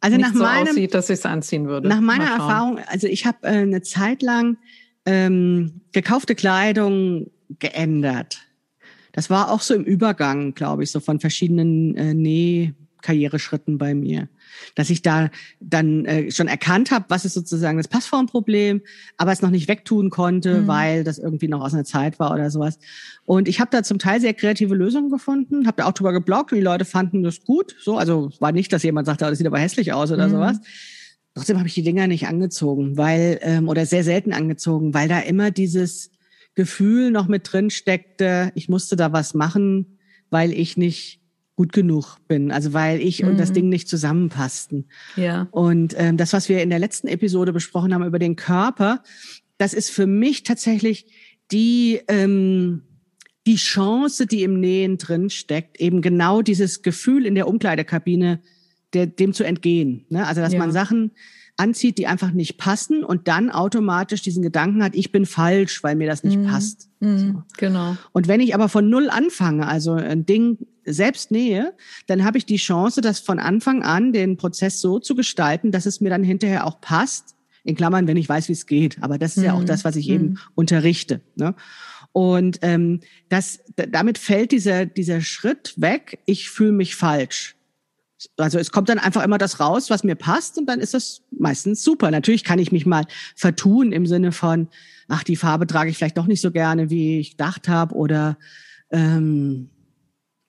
also nicht nach so meinem, aussieht, dass ich es anziehen würde. Nach meiner Erfahrung, also ich habe äh, eine Zeit lang ähm, gekaufte Kleidung geändert. Das war auch so im Übergang, glaube ich, so von verschiedenen äh, Nähkarriereschritten bei mir dass ich da dann äh, schon erkannt habe, was ist sozusagen das Passformproblem, aber es noch nicht wegtun konnte, mhm. weil das irgendwie noch aus einer Zeit war oder sowas. Und ich habe da zum Teil sehr kreative Lösungen gefunden, habe da auch drüber geblockt und die Leute fanden das gut. So, also war nicht, dass jemand sagte, oh, das sieht aber hässlich aus oder mhm. sowas. Trotzdem habe ich die Dinger nicht angezogen, weil ähm, oder sehr selten angezogen, weil da immer dieses Gefühl noch mit drin steckte, ich musste da was machen, weil ich nicht gut genug bin, also weil ich mhm. und das mhm. Ding nicht zusammenpassten. Ja. Und ähm, das, was wir in der letzten Episode besprochen haben über den Körper, das ist für mich tatsächlich die ähm, die Chance, die im Nähen drin steckt, eben genau dieses Gefühl in der Umkleidekabine, der, dem zu entgehen. Ne? Also dass ja. man Sachen anzieht, die einfach nicht passen und dann automatisch diesen Gedanken hat, ich bin falsch, weil mir das nicht mhm. passt. Mhm. So. Genau. Und wenn ich aber von null anfange, also ein Ding selbst nähe, dann habe ich die Chance, das von Anfang an den Prozess so zu gestalten, dass es mir dann hinterher auch passt. In Klammern, wenn ich weiß, wie es geht. Aber das ist mhm. ja auch mhm. das, was ich eben mhm. unterrichte. Ne? Und ähm, das, damit fällt dieser, dieser Schritt weg, ich fühle mich falsch. Also es kommt dann einfach immer das raus, was mir passt und dann ist das meistens super. Natürlich kann ich mich mal vertun im Sinne von, ach, die Farbe trage ich vielleicht doch nicht so gerne, wie ich gedacht habe oder ähm,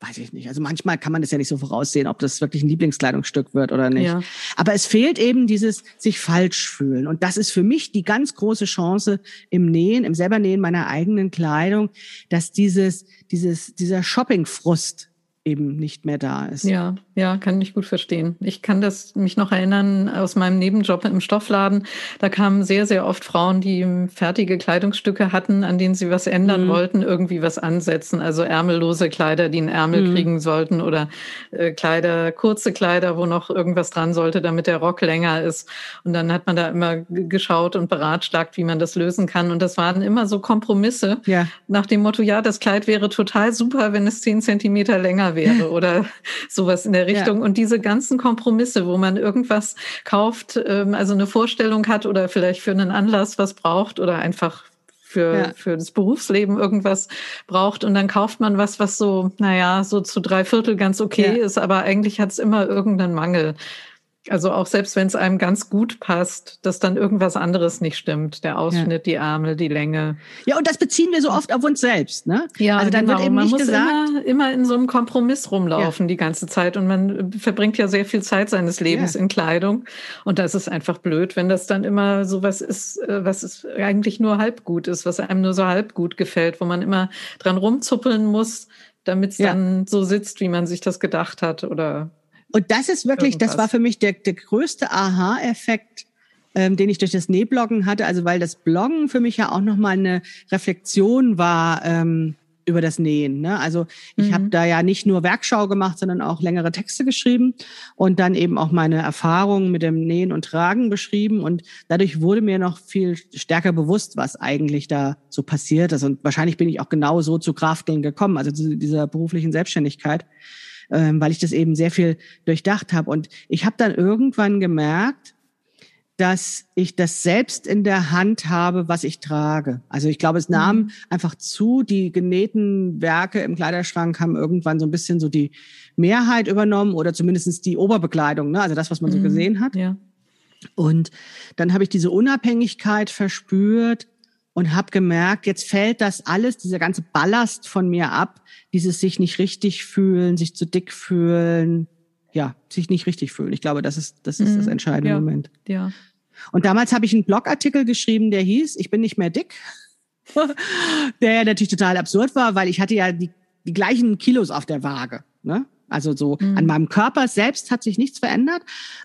weiß ich nicht. Also manchmal kann man das ja nicht so voraussehen, ob das wirklich ein Lieblingskleidungsstück wird oder nicht. Ja. Aber es fehlt eben dieses sich falsch fühlen. Und das ist für mich die ganz große Chance im Nähen, im selber Nähen meiner eigenen Kleidung, dass dieses, dieses, dieser Shoppingfrust eben nicht mehr da ist. Ja, ja, kann ich gut verstehen. Ich kann das mich noch erinnern aus meinem Nebenjob im Stoffladen. Da kamen sehr, sehr oft Frauen, die fertige Kleidungsstücke hatten, an denen sie was ändern mhm. wollten, irgendwie was ansetzen. Also ärmellose Kleider, die einen Ärmel mhm. kriegen sollten oder äh, Kleider, kurze Kleider, wo noch irgendwas dran sollte, damit der Rock länger ist. Und dann hat man da immer geschaut und beratschlagt, wie man das lösen kann. Und das waren immer so Kompromisse ja. nach dem Motto, ja, das Kleid wäre total super, wenn es zehn Zentimeter länger wäre oder sowas in der Richtung. Ja. Und diese ganzen Kompromisse, wo man irgendwas kauft, ähm, also eine Vorstellung hat oder vielleicht für einen Anlass was braucht oder einfach für, ja. für das Berufsleben irgendwas braucht und dann kauft man was, was so, naja, so zu drei Viertel ganz okay ja. ist, aber eigentlich hat es immer irgendeinen Mangel. Also auch selbst wenn es einem ganz gut passt, dass dann irgendwas anderes nicht stimmt. Der Ausschnitt, ja. die Ärmel, die Länge. Ja, und das beziehen wir so oft auf uns selbst, ne? Ja, also dann genau. wird eben man nicht muss gesagt, immer, immer in so einem Kompromiss rumlaufen ja. die ganze Zeit. Und man verbringt ja sehr viel Zeit seines Lebens ja. in Kleidung. Und das ist einfach blöd, wenn das dann immer so was ist, äh, was ist eigentlich nur halb gut ist, was einem nur so halb gut gefällt, wo man immer dran rumzuppeln muss, damit es dann so sitzt, wie man sich das gedacht hat oder und das ist wirklich, Irgendwas. das war für mich der, der größte Aha-Effekt, ähm, den ich durch das Nähbloggen hatte. Also weil das Bloggen für mich ja auch nochmal eine Reflexion war, ähm, über das Nähen. Ne? Also ich mhm. habe da ja nicht nur Werkschau gemacht, sondern auch längere Texte geschrieben und dann eben auch meine Erfahrungen mit dem Nähen und Tragen beschrieben. Und dadurch wurde mir noch viel stärker bewusst, was eigentlich da so passiert ist. Und wahrscheinlich bin ich auch genau so zu Krafteln gekommen, also zu dieser beruflichen Selbstständigkeit, ähm, weil ich das eben sehr viel durchdacht habe. Und ich habe dann irgendwann gemerkt, dass ich das selbst in der Hand habe, was ich trage. Also ich glaube, es nahm mhm. einfach zu, die genähten Werke im Kleiderschrank haben irgendwann so ein bisschen so die Mehrheit übernommen oder zumindestens die Oberbekleidung, ne? also das, was man mhm. so gesehen hat. Ja. Und dann habe ich diese Unabhängigkeit verspürt und habe gemerkt, jetzt fällt das alles, dieser ganze Ballast von mir ab, dieses sich nicht richtig fühlen, sich zu dick fühlen, ja, sich nicht richtig fühlen. Ich glaube, das ist das, ist das mhm. entscheidende ja. Moment. Ja. Und damals habe ich einen Blogartikel geschrieben, der hieß, ich bin nicht mehr dick. der natürlich total absurd war, weil ich hatte ja die, die gleichen Kilos auf der Waage. Ne? Also so mhm. an meinem Körper selbst hat sich nichts verändert,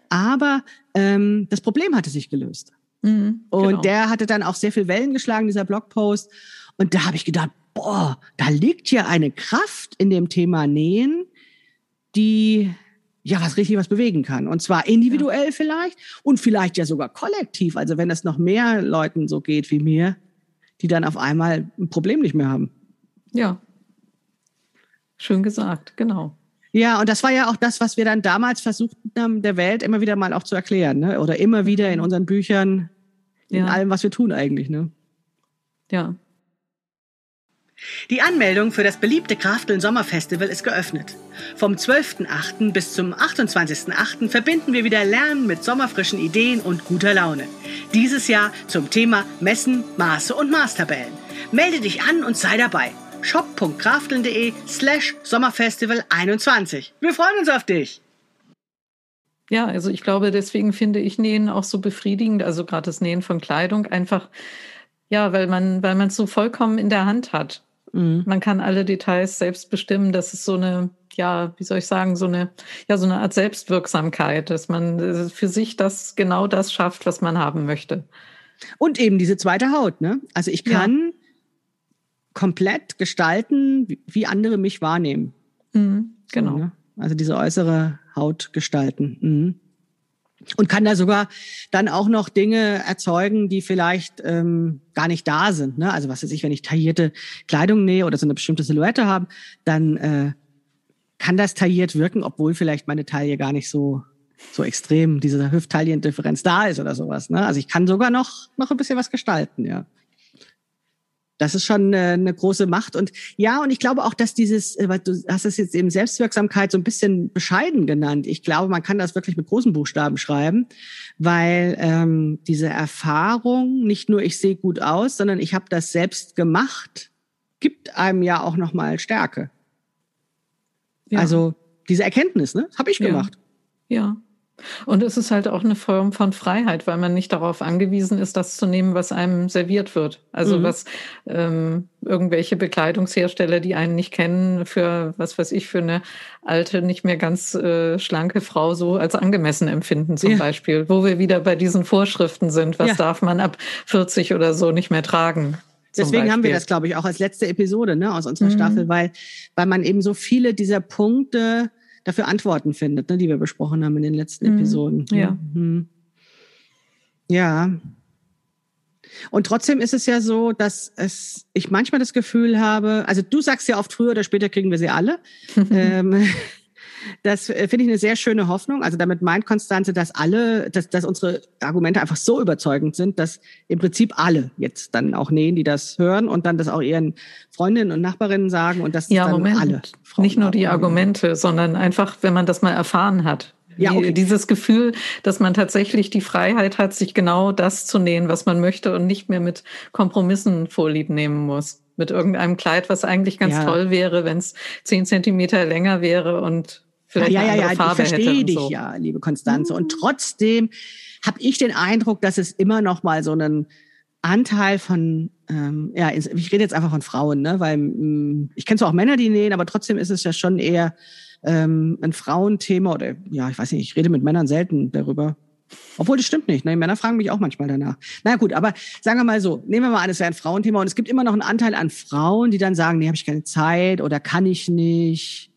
aber ähm, das Problem hatte sich gelöst. Mhm, und genau. der hatte dann auch sehr viel Wellen geschlagen, dieser Blogpost. Und da habe ich gedacht, boah, da liegt hier eine Kraft in dem Thema Nähen, die ja was richtig was bewegen kann. Und zwar individuell ja. vielleicht und vielleicht ja sogar kollektiv. Also wenn es noch mehr Leuten so geht wie mir, die dann auf einmal ein Problem nicht mehr haben. Ja. Schön gesagt, genau. Ja, und das war ja auch das, was wir dann damals versucht haben, der Welt immer wieder mal auch zu erklären, ne? Oder immer wieder in mhm. unseren Büchern, in ja. allem, was wir tun eigentlich, ne? Ja, die Anmeldung für das beliebte Krafteln Sommerfestival ist geöffnet. Vom 12.8. bis zum 28.8. verbinden wir wieder Lernen mit sommerfrischen Ideen und guter Laune. Dieses Jahr zum Thema Messen, Maße und Maßtabellen. Melde dich an und sei dabei. shop.krafteln.de slash Sommerfestival 21. Wir freuen uns auf dich! Ja, also ich glaube, deswegen finde ich Nähen auch so befriedigend, also gerade das Nähen von Kleidung einfach, ja, weil man, weil man es so vollkommen in der Hand hat. Mhm. Man kann alle Details selbst bestimmen. Das ist so eine, ja, wie soll ich sagen, so eine, ja, so eine Art Selbstwirksamkeit, dass man äh, für sich das genau das schafft, was man haben möchte. Und eben diese zweite Haut, ne? Also ich kann ja. Komplett gestalten, wie andere mich wahrnehmen. Mhm, genau. So, ne? Also diese äußere Haut gestalten. Mhm und kann da sogar dann auch noch Dinge erzeugen, die vielleicht ähm, gar nicht da sind. Ne? Also was weiß ich, wenn ich taillierte Kleidung nähe oder so eine bestimmte Silhouette habe, dann äh, kann das tailliert wirken, obwohl vielleicht meine Taille gar nicht so so extrem diese Hüfttaillendifferenz da ist oder sowas. Ne? Also ich kann sogar noch noch ein bisschen was gestalten, ja das ist schon eine, eine große Macht. Und ja, und ich glaube auch, dass dieses, äh, weil du hast es jetzt eben Selbstwirksamkeit so ein bisschen bescheiden genannt. Ich glaube, man kann das wirklich mit großen Buchstaben schreiben, weil ähm, diese Erfahrung, nicht nur ich sehe gut aus, sondern ich habe das selbst gemacht, gibt einem ja auch nochmal Stärke. Ja. Also diese Erkenntnis, ne? Habe ich gemacht. Ja. ja. Und es ist halt auch eine Form von Freiheit, weil man nicht darauf angewiesen ist, das zu nehmen, was einem serviert wird. Also mhm. was ähm, irgendwelche Bekleidungshersteller, die einen nicht kennen, für was weiß ich, für eine alte, nicht mehr ganz äh, schlanke Frau so als angemessen empfinden zum ja. Beispiel. Wo wir wieder bei diesen Vorschriften sind, was ja. darf man ab 40 oder so nicht mehr tragen. Deswegen haben wir das, glaube ich, auch als letzte Episode ne, aus unserer mhm. Staffel, weil, weil man eben so viele dieser Punkte dafür Antworten findet, ne, die wir besprochen haben in den letzten mhm. Episoden. Ja. Mhm. Ja. Und trotzdem ist es ja so, dass es, ich manchmal das Gefühl habe, also du sagst ja oft, früher oder später kriegen wir sie alle. ähm, das äh, finde ich eine sehr schöne Hoffnung. Also damit meint Konstanze, dass alle, dass, dass unsere Argumente einfach so überzeugend sind, dass im Prinzip alle jetzt dann auch nähen, die das hören und dann das auch ihren Freundinnen und Nachbarinnen sagen und das ja, dann Moment. alle. Frauen Nicht nur die Argumente, sondern einfach, wenn man das mal erfahren hat. Ja, okay. Dieses Gefühl, dass man tatsächlich die Freiheit hat, sich genau das zu nähen, was man möchte und nicht mehr mit Kompromissen vorlieb nehmen muss. Mit irgendeinem Kleid, was eigentlich ganz ja. toll wäre, wenn es zehn Zentimeter länger wäre und vielleicht ja, ja, ja, Farbe ich verstehe dich so. ja, liebe Konstanze. Und mhm. trotzdem habe ich den Eindruck, dass es immer noch mal so einen Anteil von, ähm, ja, ich rede jetzt einfach von Frauen, ne, weil mh, mm, ich kenne zwar auch Männer, die nähen, aber trotzdem ist es ja schon eher ähm, ein Frauenthema oder ja, ich weiß nicht, ich rede mit Männern selten darüber. Obwohl, das stimmt nicht. Ne? Männer fragen mich auch manchmal danach. Na gut, aber sagen wir mal so, nehmen wir mal an, es wäre ein Frauenthema und es gibt immer noch einen Anteil an Frauen, die dann sagen, nee, habe ich keine Zeit oder kann ich nicht,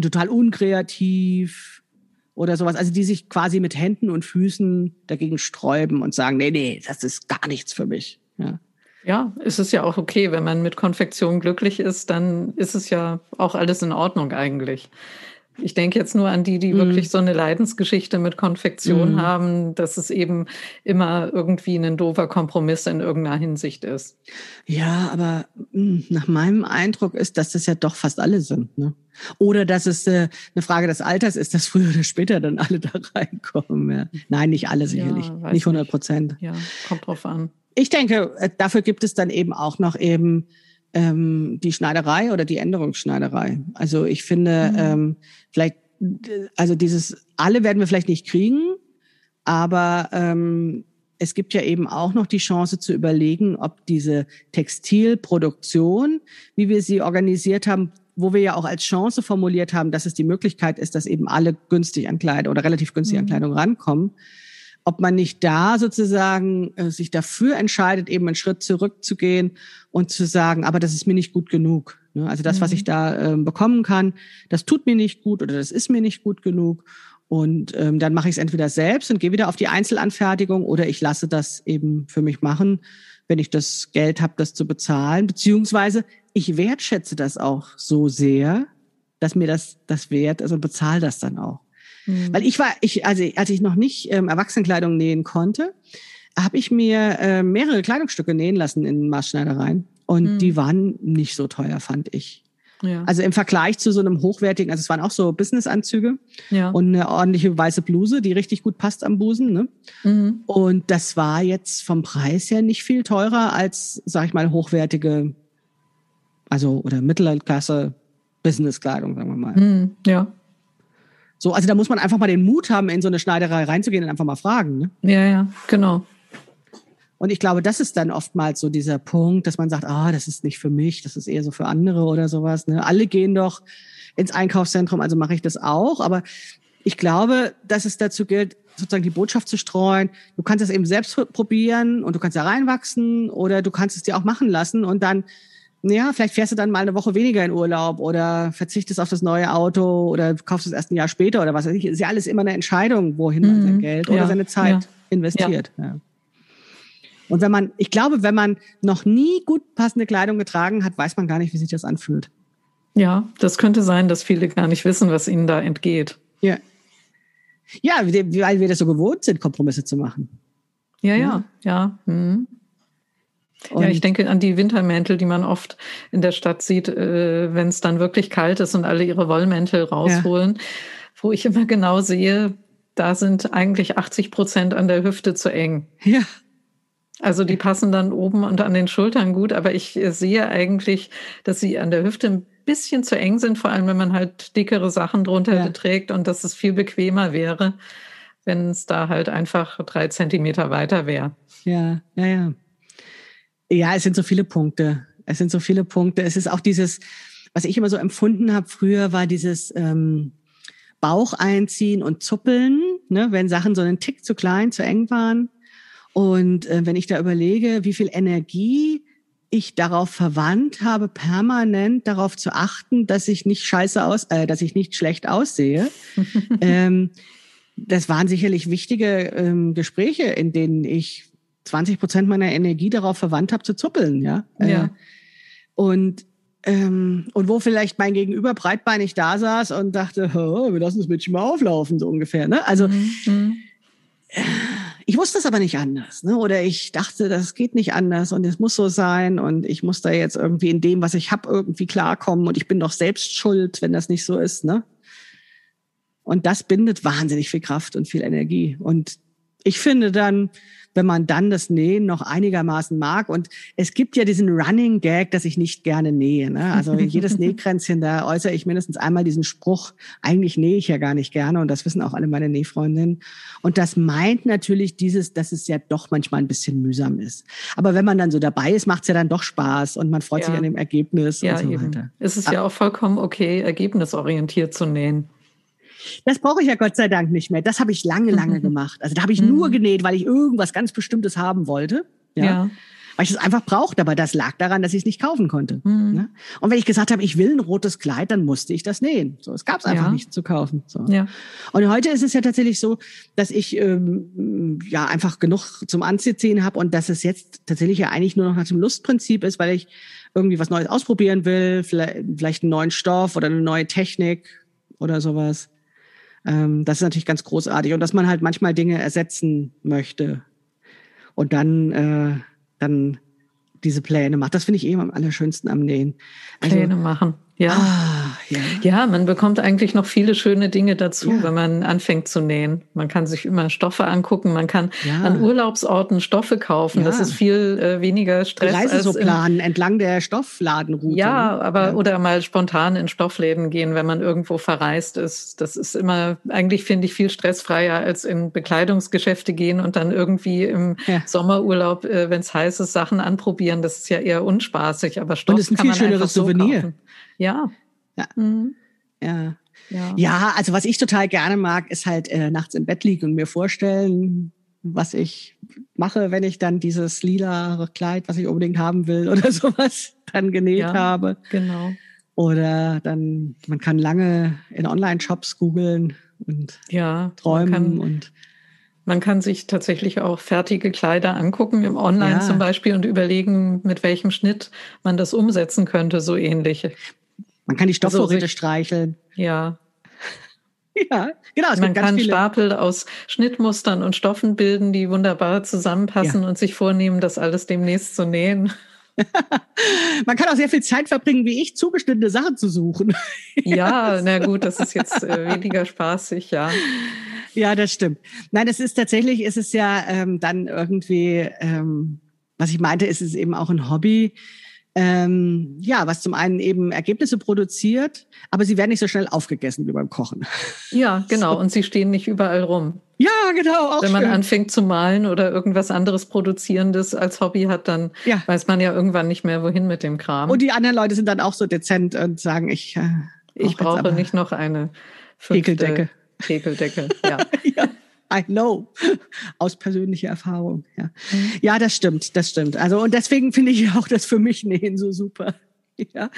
bin total unkreativ oder sowas. Also die sich quasi mit Händen und Füßen dagegen sträuben und sagen, nee, nee, das ist gar nichts für mich. Ja. Ja, es ist ja auch okay, wenn man mit Konfektion glücklich ist, dann ist es ja auch alles in Ordnung eigentlich. Ich denke jetzt nur an die, die mm. wirklich so eine Leidensgeschichte mit Konfektion mm. haben, dass es eben immer irgendwie ein doofer Kompromiss in irgendeiner Hinsicht ist. Ja, aber hm, nach meinem Eindruck ist, dass das ja doch fast alle sind. Ne? Oder dass es äh, eine Frage des Alters ist, dass früher oder später dann alle da reinkommen. Ja. Nein, nicht alle sicherlich. Ja, nicht 100 Prozent. Ja, kommt drauf an. Ich denke, äh, dafür gibt es dann eben auch noch eben ähm, die Schneiderei oder die Änderungsschneiderei. Also ich finde, mhm. ähm, vielleicht, also dieses, alle werden wir vielleicht nicht kriegen, aber ähm, es gibt ja eben auch noch die Chance zu überlegen, ob diese Textilproduktion, wie wir sie organisiert haben, wo wir ja auch als Chance formuliert haben, dass es die Möglichkeit ist, dass eben alle günstig an Kleidung oder relativ günstig mhm. an Kleidung rankommen, ob man nicht da sozusagen äh, sich dafür entscheidet, eben einen Schritt zurückzugehen und zu sagen, aber das ist mir nicht gut genug. Ne? Also das, mhm. was ich da äh, bekommen kann, das tut mir nicht gut oder das ist mir nicht gut genug. Und ähm, dann mache ich es entweder selbst und gehe wieder auf die Einzelanfertigung oder ich lasse das eben für mich machen, wenn ich das Geld habe, das zu bezahlen. Beziehungsweise ich wertschätze das auch so sehr, dass mir das das wert, also bezahle das dann auch. Mhm. Weil ich war, ich, also als ich noch nicht ähm, Erwachsenenkleidung nähen konnte, habe ich mir äh, mehrere Kleidungsstücke nähen lassen in Maßschneidereien. Und mhm. die waren nicht so teuer, fand ich. Ja. Also im Vergleich zu so einem hochwertigen, also es waren auch so Businessanzüge ja. und eine ordentliche weiße Bluse, die richtig gut passt am Busen. Ne? Mhm. Und das war jetzt vom Preis her nicht viel teurer als, sag ich mal, hochwertige, also oder Mittelklasse Businesskleidung, sagen wir mal. Mhm. Ja. So, also da muss man einfach mal den Mut haben, in so eine Schneiderei reinzugehen und einfach mal fragen. Ne? Ja, ja, genau. Und ich glaube, das ist dann oftmals so dieser Punkt, dass man sagt, ah, das ist nicht für mich, das ist eher so für andere oder sowas. Ne? Alle gehen doch ins Einkaufszentrum, also mache ich das auch. Aber ich glaube, dass es dazu gilt, sozusagen die Botschaft zu streuen. Du kannst es eben selbst probieren und du kannst da reinwachsen oder du kannst es dir auch machen lassen und dann ja, vielleicht fährst du dann mal eine Woche weniger in Urlaub oder verzichtest auf das neue Auto oder kaufst es erst ein Jahr später oder was weiß ich. Ist ja alles immer eine Entscheidung, wohin man sein mhm. Geld oder ja. seine Zeit ja. investiert. Ja. Und wenn man, ich glaube, wenn man noch nie gut passende Kleidung getragen hat, weiß man gar nicht, wie sich das anfühlt. Ja, das könnte sein, dass viele gar nicht wissen, was ihnen da entgeht. Ja. Ja, weil wir das so gewohnt sind, Kompromisse zu machen. Ja, ja, ja. Hm. Und ja, ich denke an die Wintermäntel, die man oft in der Stadt sieht, äh, wenn es dann wirklich kalt ist und alle ihre Wollmäntel rausholen, ja. wo ich immer genau sehe, da sind eigentlich 80 Prozent an der Hüfte zu eng. Ja. Also die passen dann oben und an den Schultern gut, aber ich äh, sehe eigentlich, dass sie an der Hüfte ein bisschen zu eng sind, vor allem wenn man halt dickere Sachen drunter ja. trägt und dass es viel bequemer wäre, wenn es da halt einfach drei Zentimeter weiter wäre. Ja, ja, ja. Ja, es sind so viele Punkte. Es sind so viele Punkte. Es ist auch dieses, was ich immer so empfunden habe früher, war dieses ähm, Bauch einziehen und zuppeln, ne, wenn Sachen so einen Tick zu klein, zu eng waren. Und äh, wenn ich da überlege, wie viel Energie ich darauf verwandt habe, permanent darauf zu achten, dass ich nicht scheiße aus, äh, dass ich nicht schlecht aussehe. ähm, das waren sicherlich wichtige ähm, Gespräche, in denen ich 20 Prozent meiner Energie darauf verwandt habe, zu zuppeln, ja. ja. Äh, und ähm, und wo vielleicht mein Gegenüber breitbeinig da saß und dachte, oh, wir lassen das Mädchen mal auflaufen, so ungefähr. Ne? Also mhm. mhm. ich wusste es aber nicht anders. Ne? Oder ich dachte, das geht nicht anders und es muss so sein und ich muss da jetzt irgendwie in dem, was ich habe, irgendwie klarkommen und ich bin doch selbst schuld, wenn das nicht so ist. Ne? Und das bindet wahnsinnig viel Kraft und viel Energie. Und ich finde dann, wenn man dann das Nähen noch einigermaßen mag. Und es gibt ja diesen Running Gag, dass ich nicht gerne nähe. Ne? Also jedes Nähkränzchen, da äußere ich mindestens einmal diesen Spruch, eigentlich nähe ich ja gar nicht gerne. Und das wissen auch alle meine Nähfreundinnen. Und das meint natürlich dieses, dass es ja doch manchmal ein bisschen mühsam ist. Aber wenn man dann so dabei ist, macht es ja dann doch Spaß und man freut ja. sich an dem Ergebnis ja, und so eben. weiter. Es ist ja auch vollkommen okay, ergebnisorientiert zu nähen. Das brauche ich ja Gott sei Dank nicht mehr. Das habe ich lange, lange gemacht. Also da habe ich nur mhm. genäht, weil ich irgendwas ganz Bestimmtes haben wollte. Ja. ja. Weil ich es einfach brauchte, aber das lag daran, dass ich es nicht kaufen konnte. Mhm. Ne? Und wenn ich gesagt habe, ich will ein rotes Kleid, dann musste ich das nähen. So, es gab es einfach ja. nicht zu kaufen. So. Ja. Und heute ist es ja tatsächlich so, dass ich ähm, ja einfach genug zum Anziehen habe und dass es jetzt tatsächlich ja eigentlich nur noch nach dem Lustprinzip ist, weil ich irgendwie was Neues ausprobieren will, vielleicht, vielleicht einen neuen Stoff oder eine neue Technik oder sowas. Ähm, das ist natürlich ganz großartig. Und dass man halt manchmal Dinge ersetzen möchte. Und dann, äh, dann diese Pläne macht. Das finde ich eben am allerschönsten am Nähen. Also, Pläne machen. Ja. Ah, ja. ja, man bekommt eigentlich noch viele schöne Dinge dazu, ja. wenn man anfängt zu nähen. Man kann sich immer Stoffe angucken, man kann ja. an Urlaubsorten Stoffe kaufen. Das ist viel äh, weniger Stress. Reise als so planen entlang der Stoffladenroute. Ja, ne? aber oder mal spontan in Stoffläden gehen, wenn man irgendwo verreist ist. Das ist immer eigentlich finde ich viel stressfreier als in Bekleidungsgeschäfte gehen und dann irgendwie im Sommerurlaub, äh, wenn es heiß ist, Sachen anprobieren. Das ist ja eher unspaßig. Aber Stoff und ist ein viel schöneres so Souvenir. Kaufen. Ja. Ja. Mhm. ja. Ja. ja, also was ich total gerne mag, ist halt äh, nachts im Bett liegen und mir vorstellen, was ich mache, wenn ich dann dieses lila Kleid, was ich unbedingt haben will oder sowas, dann genäht ja, habe. Genau. Oder dann, man kann lange in Online-Shops googeln und ja, träumen kann, und man kann sich tatsächlich auch fertige Kleider angucken, im Online ja. zum Beispiel, und überlegen, mit welchem Schnitt man das umsetzen könnte, so ähnlich. Man kann die Stoffvorräte also, streicheln. Ja. Ja, genau. Man kann viele. Stapel aus Schnittmustern und Stoffen bilden, die wunderbar zusammenpassen ja. und sich vornehmen, das alles demnächst zu nähen. Man kann auch sehr viel Zeit verbringen, wie ich, zugeschnittene Sachen zu suchen. ja, na gut, das ist jetzt äh, weniger spaßig, ja. Ja, das stimmt. Nein, es ist tatsächlich, ist es ja ähm, dann irgendwie, ähm, was ich meinte, ist es eben auch ein Hobby, ähm, ja, was zum einen eben Ergebnisse produziert, aber sie werden nicht so schnell aufgegessen wie beim Kochen. Ja, genau. So. Und sie stehen nicht überall rum. Ja, genau. Auch Wenn man schön. anfängt zu malen oder irgendwas anderes Produzierendes als Hobby hat, dann ja. weiß man ja irgendwann nicht mehr, wohin mit dem Kram. Und die anderen Leute sind dann auch so dezent und sagen, ich, äh, ich brauche nicht noch eine Häkeldecke. Häkeldecke, ja. ja. I know. Aus persönlicher Erfahrung, ja. Mhm. Ja, das stimmt, das stimmt. Also, und deswegen finde ich auch das für mich Nähen so super. Ja,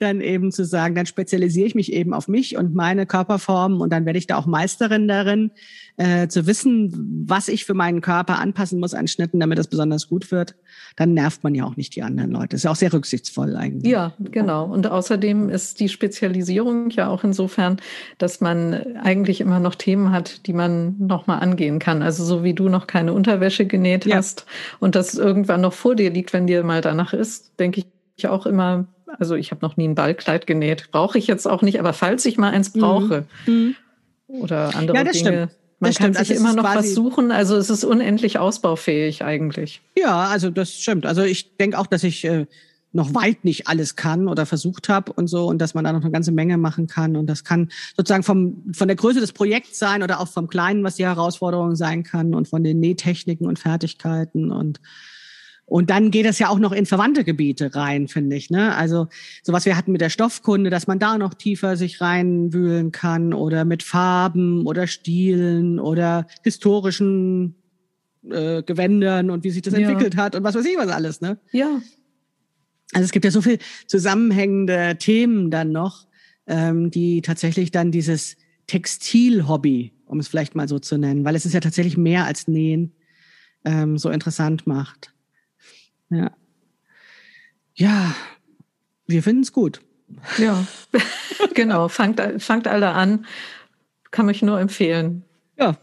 dann eben zu sagen, dann spezialisiere ich mich eben auf mich und meine Körperformen und dann werde ich da auch Meisterin darin, äh, zu wissen, was ich für meinen Körper anpassen muss an Schnitten, damit das besonders gut wird. Dann nervt man ja auch nicht die anderen Leute. Das ist ja auch sehr rücksichtsvoll eigentlich. Ja, genau. Und außerdem ist die Spezialisierung ja auch insofern, dass man eigentlich immer noch Themen hat, die man nochmal angehen kann. Also so wie du noch keine Unterwäsche genäht ja. hast und das irgendwann noch vor dir liegt, wenn dir mal danach ist, denke ich, auch immer, also ich habe noch nie ein Ballkleid genäht, brauche ich jetzt auch nicht, aber falls ich mal eins mhm. brauche mhm. oder andere ja, Dinge. Stimmt. Man das kann stimmt. sich also immer noch was suchen. Also es ist unendlich ausbaufähig eigentlich. Ja, also das stimmt. Also ich denke auch, dass ich äh, noch weit nicht alles kann oder versucht habe und so und dass man da noch eine ganze Menge machen kann und das kann sozusagen vom von der Größe des Projekts sein oder auch vom Kleinen, was die Herausforderung sein kann und von den Nähtechniken und Fertigkeiten und und dann geht es ja auch noch in verwandte Gebiete rein, finde ich. Ne? Also so was wir hatten mit der Stoffkunde, dass man da noch tiefer sich reinwühlen kann oder mit Farben oder Stilen oder historischen äh, Gewändern und wie sich das ja. entwickelt hat und was weiß ich was alles. Ne? Ja. Also es gibt ja so viel zusammenhängende Themen dann noch, ähm, die tatsächlich dann dieses Textilhobby, um es vielleicht mal so zu nennen, weil es ist ja tatsächlich mehr als Nähen, ähm, so interessant macht. Ja. Ja, wir finden es gut. Ja, genau. Fangt, fangt alle an. Kann mich nur empfehlen. Ja,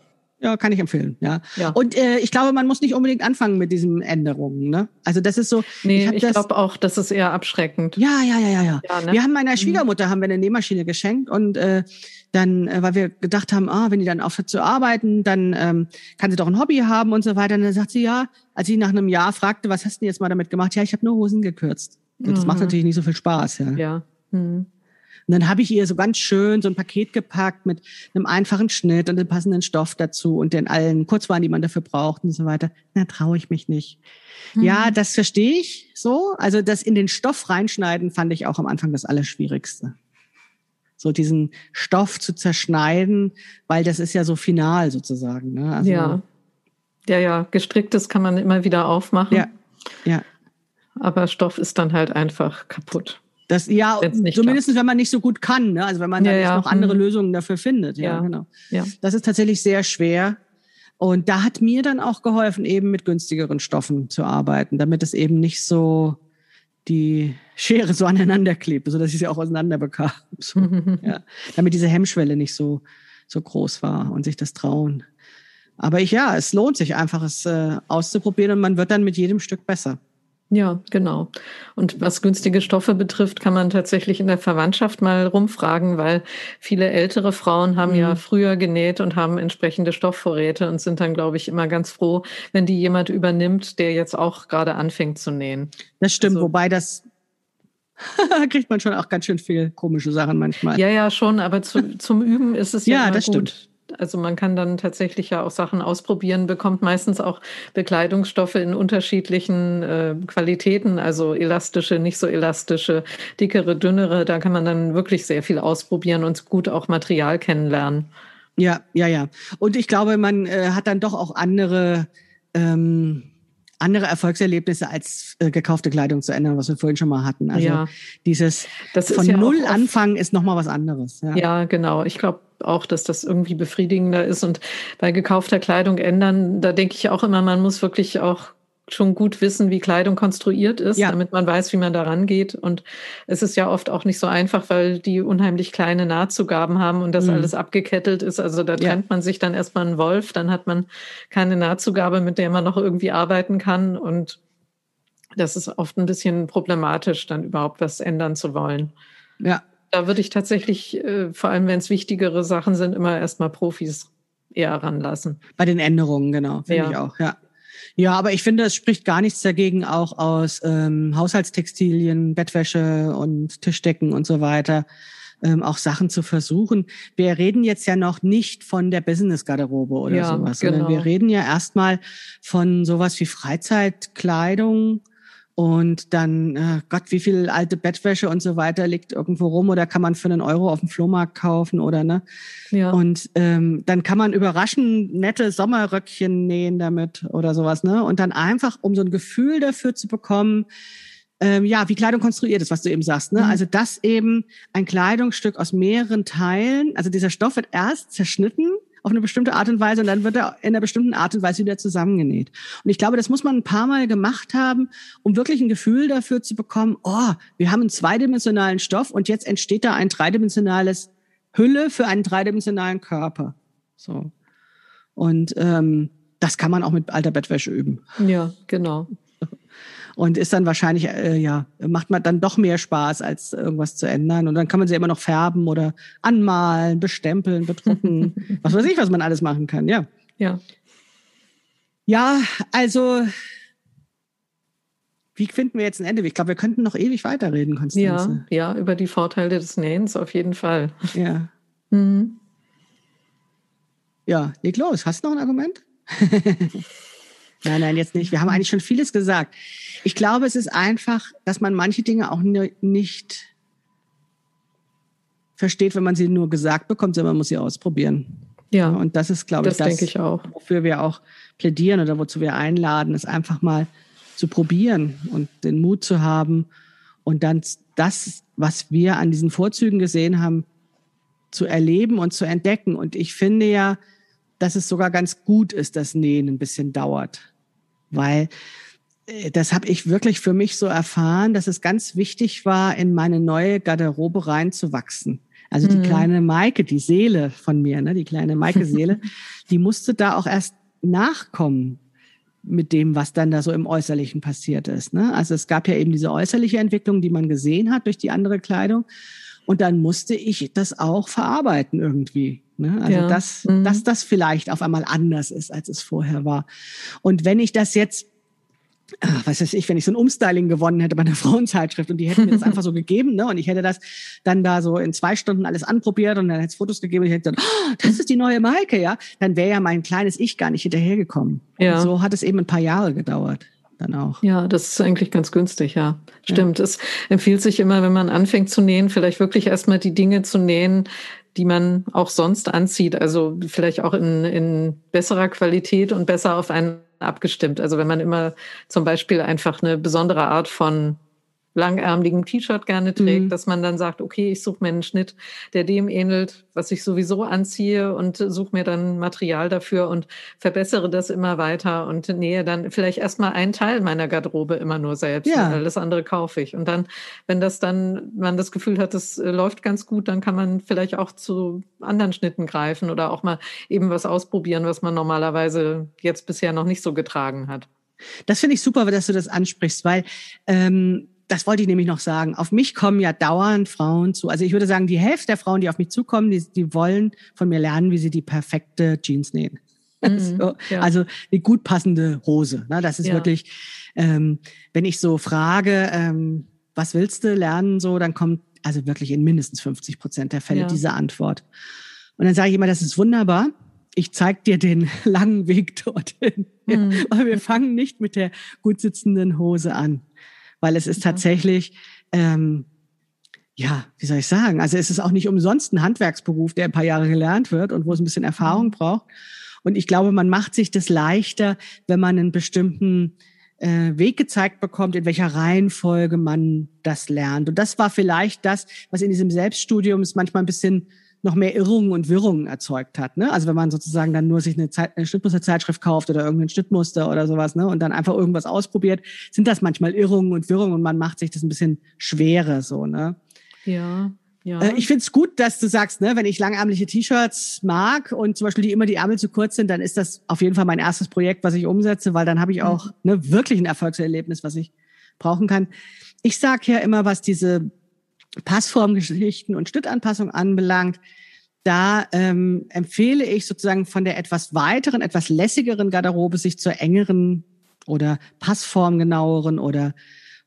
ja, kann ich empfehlen, ja. ja. Und äh, ich glaube, man muss nicht unbedingt anfangen mit diesen Änderungen, ne? Also das ist so. Nee, ich, ich glaube auch, das ist eher abschreckend. Ja, ja, ja, ja, ja. ja ne? Wir haben meiner mhm. Schwiegermutter haben wir eine Nähmaschine geschenkt und äh, dann, äh, weil wir gedacht haben, ah, wenn die dann aufhört zu arbeiten, dann ähm, kann sie doch ein Hobby haben und so weiter. Und dann sagt sie, ja, als ich nach einem Jahr fragte, was hast du denn jetzt mal damit gemacht? Ja, ich habe nur Hosen gekürzt. Das mhm. macht natürlich nicht so viel Spaß, ja. Ja. Mhm. Und dann habe ich ihr so ganz schön so ein Paket gepackt mit einem einfachen Schnitt und dem passenden Stoff dazu und den allen Kurzwaren, die man dafür braucht und so weiter. Na, traue ich mich nicht. Mhm. Ja, das verstehe ich so. Also das in den Stoff reinschneiden fand ich auch am Anfang das Allerschwierigste. so diesen Stoff zu zerschneiden, weil das ist ja so final sozusagen. Ne? Also, ja. Ja, ja, gestricktes kann man immer wieder aufmachen. Ja, ja. Aber Stoff ist dann halt einfach kaputt. Das, ja, zumindest klappt. wenn man nicht so gut kann, ne? also wenn man ja, da ja. noch andere hm. Lösungen dafür findet. Ja, ja, genau. Ja. Das ist tatsächlich sehr schwer. Und da hat mir dann auch geholfen, eben mit günstigeren Stoffen zu arbeiten, damit es eben nicht so die Schere so aneinander klebt, so dass ich sie auch auseinander bekam. So, ja. Damit diese Hemmschwelle nicht so, so groß war und sich das trauen. Aber ich, ja, es lohnt sich einfach, es äh, auszuprobieren und man wird dann mit jedem Stück besser. Ja, genau. Und was günstige Stoffe betrifft, kann man tatsächlich in der Verwandtschaft mal rumfragen, weil viele ältere Frauen haben mhm. ja früher genäht und haben entsprechende Stoffvorräte und sind dann, glaube ich, immer ganz froh, wenn die jemand übernimmt, der jetzt auch gerade anfängt zu nähen. Das stimmt, also, wobei das kriegt man schon auch ganz schön viel komische Sachen manchmal. Ja, ja, schon, aber zu, zum Üben ist es ja, ja das gut. Stimmt. Also man kann dann tatsächlich ja auch Sachen ausprobieren, bekommt meistens auch Bekleidungsstoffe in unterschiedlichen äh, Qualitäten, also elastische, nicht so elastische, dickere, dünnere. Da kann man dann wirklich sehr viel ausprobieren und gut auch Material kennenlernen. Ja, ja, ja. Und ich glaube, man äh, hat dann doch auch andere ähm, andere Erfolgserlebnisse als äh, gekaufte Kleidung zu ändern, was wir vorhin schon mal hatten. Also ja. dieses das von ja Null anfangen ist nochmal was anderes. Ja, ja genau. Ich glaube auch, dass das irgendwie befriedigender ist. Und bei gekaufter Kleidung ändern, da denke ich auch immer, man muss wirklich auch schon gut wissen, wie Kleidung konstruiert ist, ja. damit man weiß, wie man da rangeht. Und es ist ja oft auch nicht so einfach, weil die unheimlich kleine Nahtzugaben haben und das mhm. alles abgekettelt ist. Also da trennt ja. man sich dann erstmal einen Wolf, dann hat man keine Nahtzugabe, mit der man noch irgendwie arbeiten kann. Und das ist oft ein bisschen problematisch, dann überhaupt was ändern zu wollen. Ja. Da würde ich tatsächlich, äh, vor allem wenn es wichtigere Sachen sind, immer erstmal Profis eher ranlassen. Bei den Änderungen, genau, finde ja. ich auch, ja. Ja, aber ich finde, es spricht gar nichts dagegen, auch aus ähm, Haushaltstextilien, Bettwäsche und Tischdecken und so weiter, ähm, auch Sachen zu versuchen. Wir reden jetzt ja noch nicht von der Business-Garderobe oder ja, sowas, genau. sondern wir reden ja erstmal von sowas wie Freizeitkleidung, und dann, äh, Gott, wie viel alte Bettwäsche und so weiter liegt irgendwo rum oder kann man für einen Euro auf dem Flohmarkt kaufen oder ne? Ja. Und ähm, dann kann man überraschend nette Sommerröckchen nähen damit oder sowas, ne? Und dann einfach, um so ein Gefühl dafür zu bekommen, ähm, ja, wie Kleidung konstruiert ist, was du eben sagst. Ne? Mhm. Also das eben ein Kleidungsstück aus mehreren Teilen, also dieser Stoff wird erst zerschnitten auf eine bestimmte Art und Weise und dann wird er in einer bestimmten Art und Weise wieder zusammengenäht. Und ich glaube, das muss man ein paar Mal gemacht haben, um wirklich ein Gefühl dafür zu bekommen, oh, wir haben einen zweidimensionalen Stoff und jetzt entsteht da ein dreidimensionales Hülle für einen dreidimensionalen Körper. So. Und ähm, das kann man auch mit alter Bettwäsche üben. Ja, genau und ist dann wahrscheinlich, äh, ja, macht man dann doch mehr Spaß, als irgendwas zu ändern. Und dann kann man sie immer noch färben oder anmalen, bestempeln, bedrucken, was weiß ich, was man alles machen kann, ja. Ja. Ja, also wie finden wir jetzt ein Ende? Ich glaube, wir könnten noch ewig weiterreden, Konstanze. Ja, ja, über die Vorteile des Nähens auf jeden Fall. Ja. Mhm. Ja, leg los. Hast du noch ein Argument? Nein, nein, jetzt nicht. Wir haben eigentlich schon vieles gesagt. Ich glaube, es ist einfach, dass man manche Dinge auch nicht versteht, wenn man sie nur gesagt bekommt, sondern man muss sie ausprobieren. Ja. Und das ist, glaube das ich, das, ich wofür wir auch plädieren oder wozu wir einladen, ist einfach mal zu probieren und den Mut zu haben und dann das, was wir an diesen Vorzügen gesehen haben, zu erleben und zu entdecken. Und ich finde ja, dass es sogar ganz gut ist, dass Nähen ein bisschen dauert weil äh, das habe ich wirklich für mich so erfahren, dass es ganz wichtig war, in meine neue Garderobe reinzuwachsen. Also die mhm. kleine Maike, die Seele von mir, ne, die kleine Maike-Seele, die musste da auch erst nachkommen mit dem, was dann da so im Äußerlichen passiert ist. Ne? Also es gab ja eben diese äußerliche Entwicklung, die man gesehen hat durch die andere Kleidung. Und dann musste ich das auch verarbeiten irgendwie. Ne? Also ja. dass, mhm. dass das vielleicht auf einmal anders ist, als es vorher war. Und wenn ich das jetzt Ach, was weiß ich, wenn ich so ein Umstyling gewonnen hätte bei einer Frauenzeitschrift und die hätten mir das einfach so gegeben, ne? Und ich hätte das dann da so in zwei Stunden alles anprobiert und dann hätte es Fotos gegeben und ich hätte gesagt, oh, das ist die neue Maike, ja, dann wäre ja mein kleines Ich gar nicht hinterhergekommen. Ja. Und so hat es eben ein paar Jahre gedauert. Dann auch. Ja, das ist eigentlich ganz günstig, ja. Stimmt. Ja. Es empfiehlt sich immer, wenn man anfängt zu nähen, vielleicht wirklich erstmal die Dinge zu nähen, die man auch sonst anzieht. Also vielleicht auch in, in besserer Qualität und besser auf einen abgestimmt. Also wenn man immer zum Beispiel einfach eine besondere Art von langärmeligen T-Shirt gerne trägt, mhm. dass man dann sagt, okay, ich suche mir einen Schnitt, der dem ähnelt, was ich sowieso anziehe und suche mir dann Material dafür und verbessere das immer weiter und nähe dann vielleicht erstmal einen Teil meiner Garderobe immer nur selbst. Ja. Alles andere kaufe ich. Und dann, wenn das dann, man das Gefühl hat, das äh, läuft ganz gut, dann kann man vielleicht auch zu anderen Schnitten greifen oder auch mal eben was ausprobieren, was man normalerweise jetzt bisher noch nicht so getragen hat. Das finde ich super, dass du das ansprichst, weil ähm, das wollte ich nämlich noch sagen. Auf mich kommen ja dauernd Frauen zu. Also ich würde sagen, die Hälfte der Frauen, die auf mich zukommen, die, die wollen von mir lernen, wie sie die perfekte Jeans nähen. Mhm, so, ja. Also die gut passende Hose. Ne? Das ist ja. wirklich, ähm, wenn ich so frage, ähm, was willst du lernen, so, dann kommt also wirklich in mindestens 50 Prozent der Fälle ja. diese Antwort. Und dann sage ich immer, das ist wunderbar. Ich zeige dir den langen Weg dorthin. Mhm. Aber wir fangen nicht mit der gut sitzenden Hose an weil es ist tatsächlich, ähm, ja, wie soll ich sagen? Also es ist auch nicht umsonst ein Handwerksberuf, der ein paar Jahre gelernt wird und wo es ein bisschen Erfahrung mhm. braucht. Und ich glaube, man macht sich das leichter, wenn man einen bestimmten äh, Weg gezeigt bekommt, in welcher Reihenfolge man das lernt. Und das war vielleicht das, was in diesem Selbststudium ist manchmal ein bisschen noch mehr Irrungen und Wirrungen erzeugt hat. Ne? Also wenn man sozusagen dann nur sich eine, Zeit, eine Schnittmusterzeitschrift kauft oder irgendein Schnittmuster oder sowas ne? und dann einfach irgendwas ausprobiert, sind das manchmal Irrungen und Wirrungen und man macht sich das ein bisschen schwerer so. Ne? Ja. Ja. Äh, ich finde es gut, dass du sagst, ne, wenn ich langärmliche T-Shirts mag und zum Beispiel die immer die Ärmel zu kurz sind, dann ist das auf jeden Fall mein erstes Projekt, was ich umsetze, weil dann habe ich auch mhm. ne, wirklich ein Erfolgserlebnis, was ich brauchen kann. Ich sage ja immer, was diese Passformgeschichten und Schnittanpassung anbelangt, da ähm, empfehle ich sozusagen von der etwas weiteren, etwas lässigeren Garderobe sich zur engeren oder passformgenaueren oder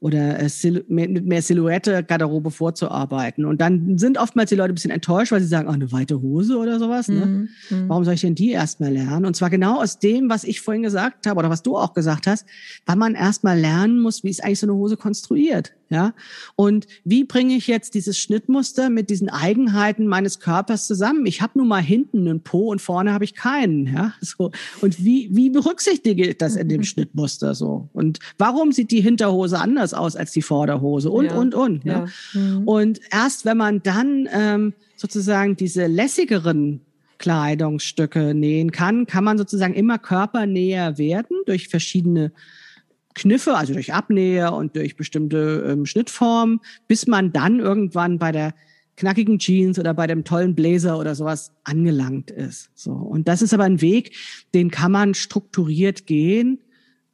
oder äh, mit mehr Silhouette Garderobe vorzuarbeiten. Und dann sind oftmals die Leute ein bisschen enttäuscht, weil sie sagen, ach, eine weite Hose oder sowas. Ne? Mhm. mhm. Warum soll ich denn die erstmal lernen? Und zwar genau aus dem, was ich vorhin gesagt habe oder was du auch gesagt hast, weil man erstmal lernen muss, wie ist eigentlich so eine Hose konstruiert. Ja, und wie bringe ich jetzt dieses Schnittmuster mit diesen Eigenheiten meines Körpers zusammen? Ich habe nun mal hinten einen Po und vorne habe ich keinen. Ja, so und wie wie berücksichtige ich das in dem Schnittmuster so? Und warum sieht die Hinterhose anders aus als die Vorderhose? Und ja. und und. Ne? Ja. Mhm. Und erst wenn man dann ähm, sozusagen diese lässigeren Kleidungsstücke nähen kann, kann man sozusagen immer körpernäher werden durch verschiedene Kniffe, also durch Abnähe und durch bestimmte ähm, Schnittformen, bis man dann irgendwann bei der knackigen Jeans oder bei dem tollen Blazer oder sowas angelangt ist. So und das ist aber ein Weg, den kann man strukturiert gehen.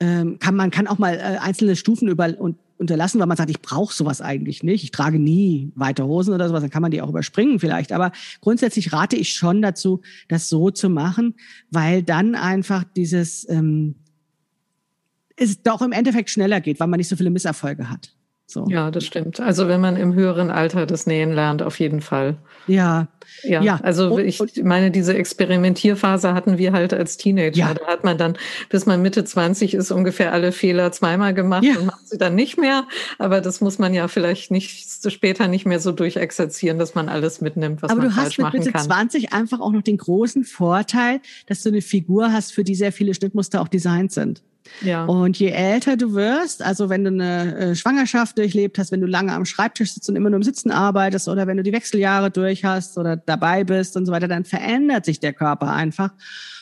Ähm, kann man kann auch mal äh, einzelne Stufen über und unterlassen, weil man sagt, ich brauche sowas eigentlich nicht. Ich trage nie weite Hosen oder sowas, dann kann man die auch überspringen vielleicht. Aber grundsätzlich rate ich schon dazu, das so zu machen, weil dann einfach dieses ähm, es doch im Endeffekt schneller geht, weil man nicht so viele Misserfolge hat. So. Ja, das stimmt. Also wenn man im höheren Alter das Nähen lernt, auf jeden Fall. Ja. Ja, ja. also ich meine, diese Experimentierphase hatten wir halt als Teenager. Ja. Da hat man dann, bis man Mitte 20 ist, ungefähr alle Fehler zweimal gemacht ja. und macht sie dann nicht mehr. Aber das muss man ja vielleicht nicht später nicht mehr so durchexerzieren, dass man alles mitnimmt, was Aber man falsch machen kann. Aber du hast mit Mitte 20 einfach auch noch den großen Vorteil, dass du eine Figur hast, für die sehr viele Schnittmuster auch designt sind. Ja. Und je älter du wirst, also wenn du eine äh, Schwangerschaft durchlebt hast, wenn du lange am Schreibtisch sitzt und immer nur im Sitzen arbeitest oder wenn du die Wechseljahre durch hast oder dabei bist und so weiter, dann verändert sich der Körper einfach.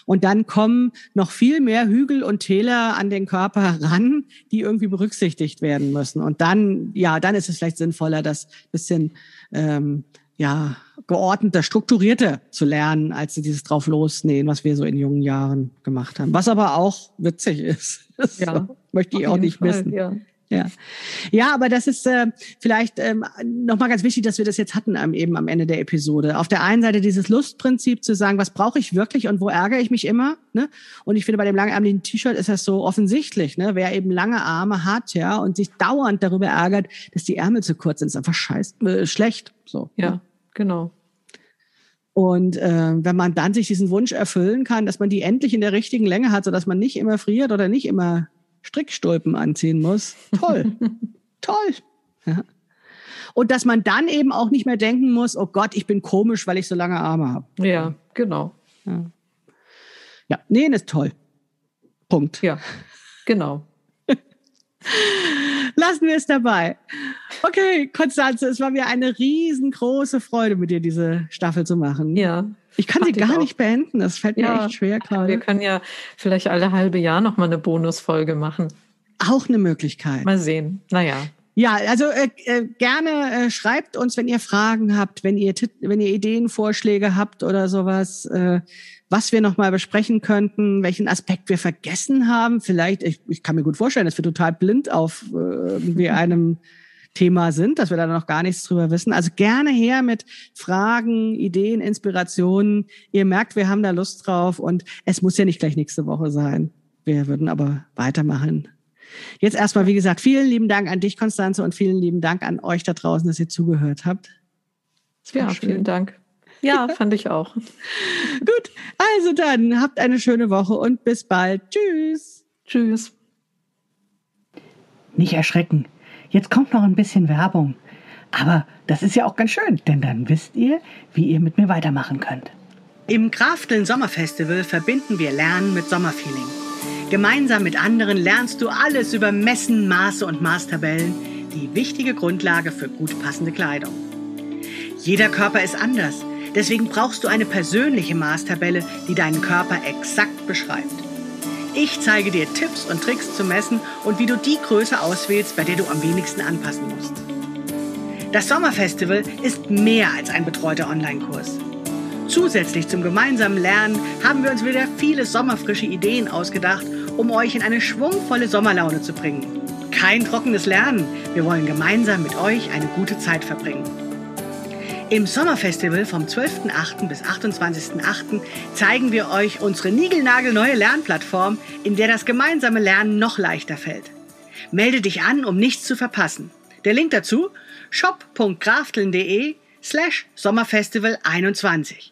Und dann kommen noch viel mehr Hügel und Täler an den Körper ran, die irgendwie berücksichtigt werden müssen. Und dann, ja, dann ist es vielleicht sinnvoller, das bisschen ähm, ja, geordneter, strukturierter zu lernen, als dieses drauf losnähen, was wir so in jungen Jahren gemacht haben. Was aber auch witzig ist. Ja, möchte ich auch nicht Fall, missen. Ja. Ja. ja, aber das ist äh, vielleicht ähm, nochmal ganz wichtig, dass wir das jetzt hatten ähm, eben am Ende der Episode. Auf der einen Seite dieses Lustprinzip zu sagen, was brauche ich wirklich und wo ärgere ich mich immer. Ne? Und ich finde, bei dem langärmlichen T-Shirt ist das so offensichtlich. Ne? Wer eben lange Arme hat ja und sich dauernd darüber ärgert, dass die Ärmel zu kurz sind, ist einfach scheiß, äh, schlecht. So, ja, ne? genau. Und äh, wenn man dann sich diesen Wunsch erfüllen kann, dass man die endlich in der richtigen Länge hat, so dass man nicht immer friert oder nicht immer Strickstulpen anziehen muss. Toll. Toll. Ja. Und dass man dann eben auch nicht mehr denken muss, oh Gott, ich bin komisch, weil ich so lange Arme habe. Ja, genau. Ja, ja nähen ist toll. Punkt. Ja, genau. Lassen wir es dabei. Okay, Konstanze, es war mir eine riesengroße Freude, mit dir diese Staffel zu machen. Ja. Ich kann sie gar nicht beenden. Das fällt mir ja, echt schwer gerade. Wir können ja vielleicht alle halbe Jahr noch mal eine Bonusfolge machen. Auch eine Möglichkeit. Mal sehen. Naja. Ja, also äh, äh, gerne äh, schreibt uns, wenn ihr Fragen habt, wenn ihr wenn ihr Ideen, Vorschläge habt oder sowas, äh, was wir noch mal besprechen könnten, welchen Aspekt wir vergessen haben. Vielleicht, ich, ich kann mir gut vorstellen, dass wir total blind auf äh, irgendwie einem Thema sind, dass wir da noch gar nichts drüber wissen. Also gerne her mit Fragen, Ideen, Inspirationen. Ihr merkt, wir haben da Lust drauf und es muss ja nicht gleich nächste Woche sein. Wir würden aber weitermachen. Jetzt erstmal, wie gesagt, vielen lieben Dank an dich, Konstanze, und vielen lieben Dank an euch da draußen, dass ihr zugehört habt. Ja, schön. vielen Dank. Ja, fand ich auch. Gut, also dann habt eine schöne Woche und bis bald. Tschüss. Tschüss. Nicht erschrecken. Jetzt kommt noch ein bisschen Werbung. Aber das ist ja auch ganz schön, denn dann wisst ihr, wie ihr mit mir weitermachen könnt. Im Krafteln Sommerfestival verbinden wir Lernen mit Sommerfeeling. Gemeinsam mit anderen lernst du alles über Messen, Maße und Maßtabellen, die wichtige Grundlage für gut passende Kleidung. Jeder Körper ist anders, deswegen brauchst du eine persönliche Maßtabelle, die deinen Körper exakt beschreibt. Ich zeige dir Tipps und Tricks zum Messen und wie du die Größe auswählst, bei der du am wenigsten anpassen musst. Das Sommerfestival ist mehr als ein betreuter Online-Kurs. Zusätzlich zum gemeinsamen Lernen haben wir uns wieder viele sommerfrische Ideen ausgedacht um euch in eine schwungvolle Sommerlaune zu bringen. Kein trockenes Lernen, wir wollen gemeinsam mit euch eine gute Zeit verbringen. Im Sommerfestival vom 12.8. bis 28.8. zeigen wir euch unsere niegelnagelneue Lernplattform, in der das gemeinsame Lernen noch leichter fällt. Melde dich an, um nichts zu verpassen. Der Link dazu shop.krafteln.de slash Sommerfestival 21.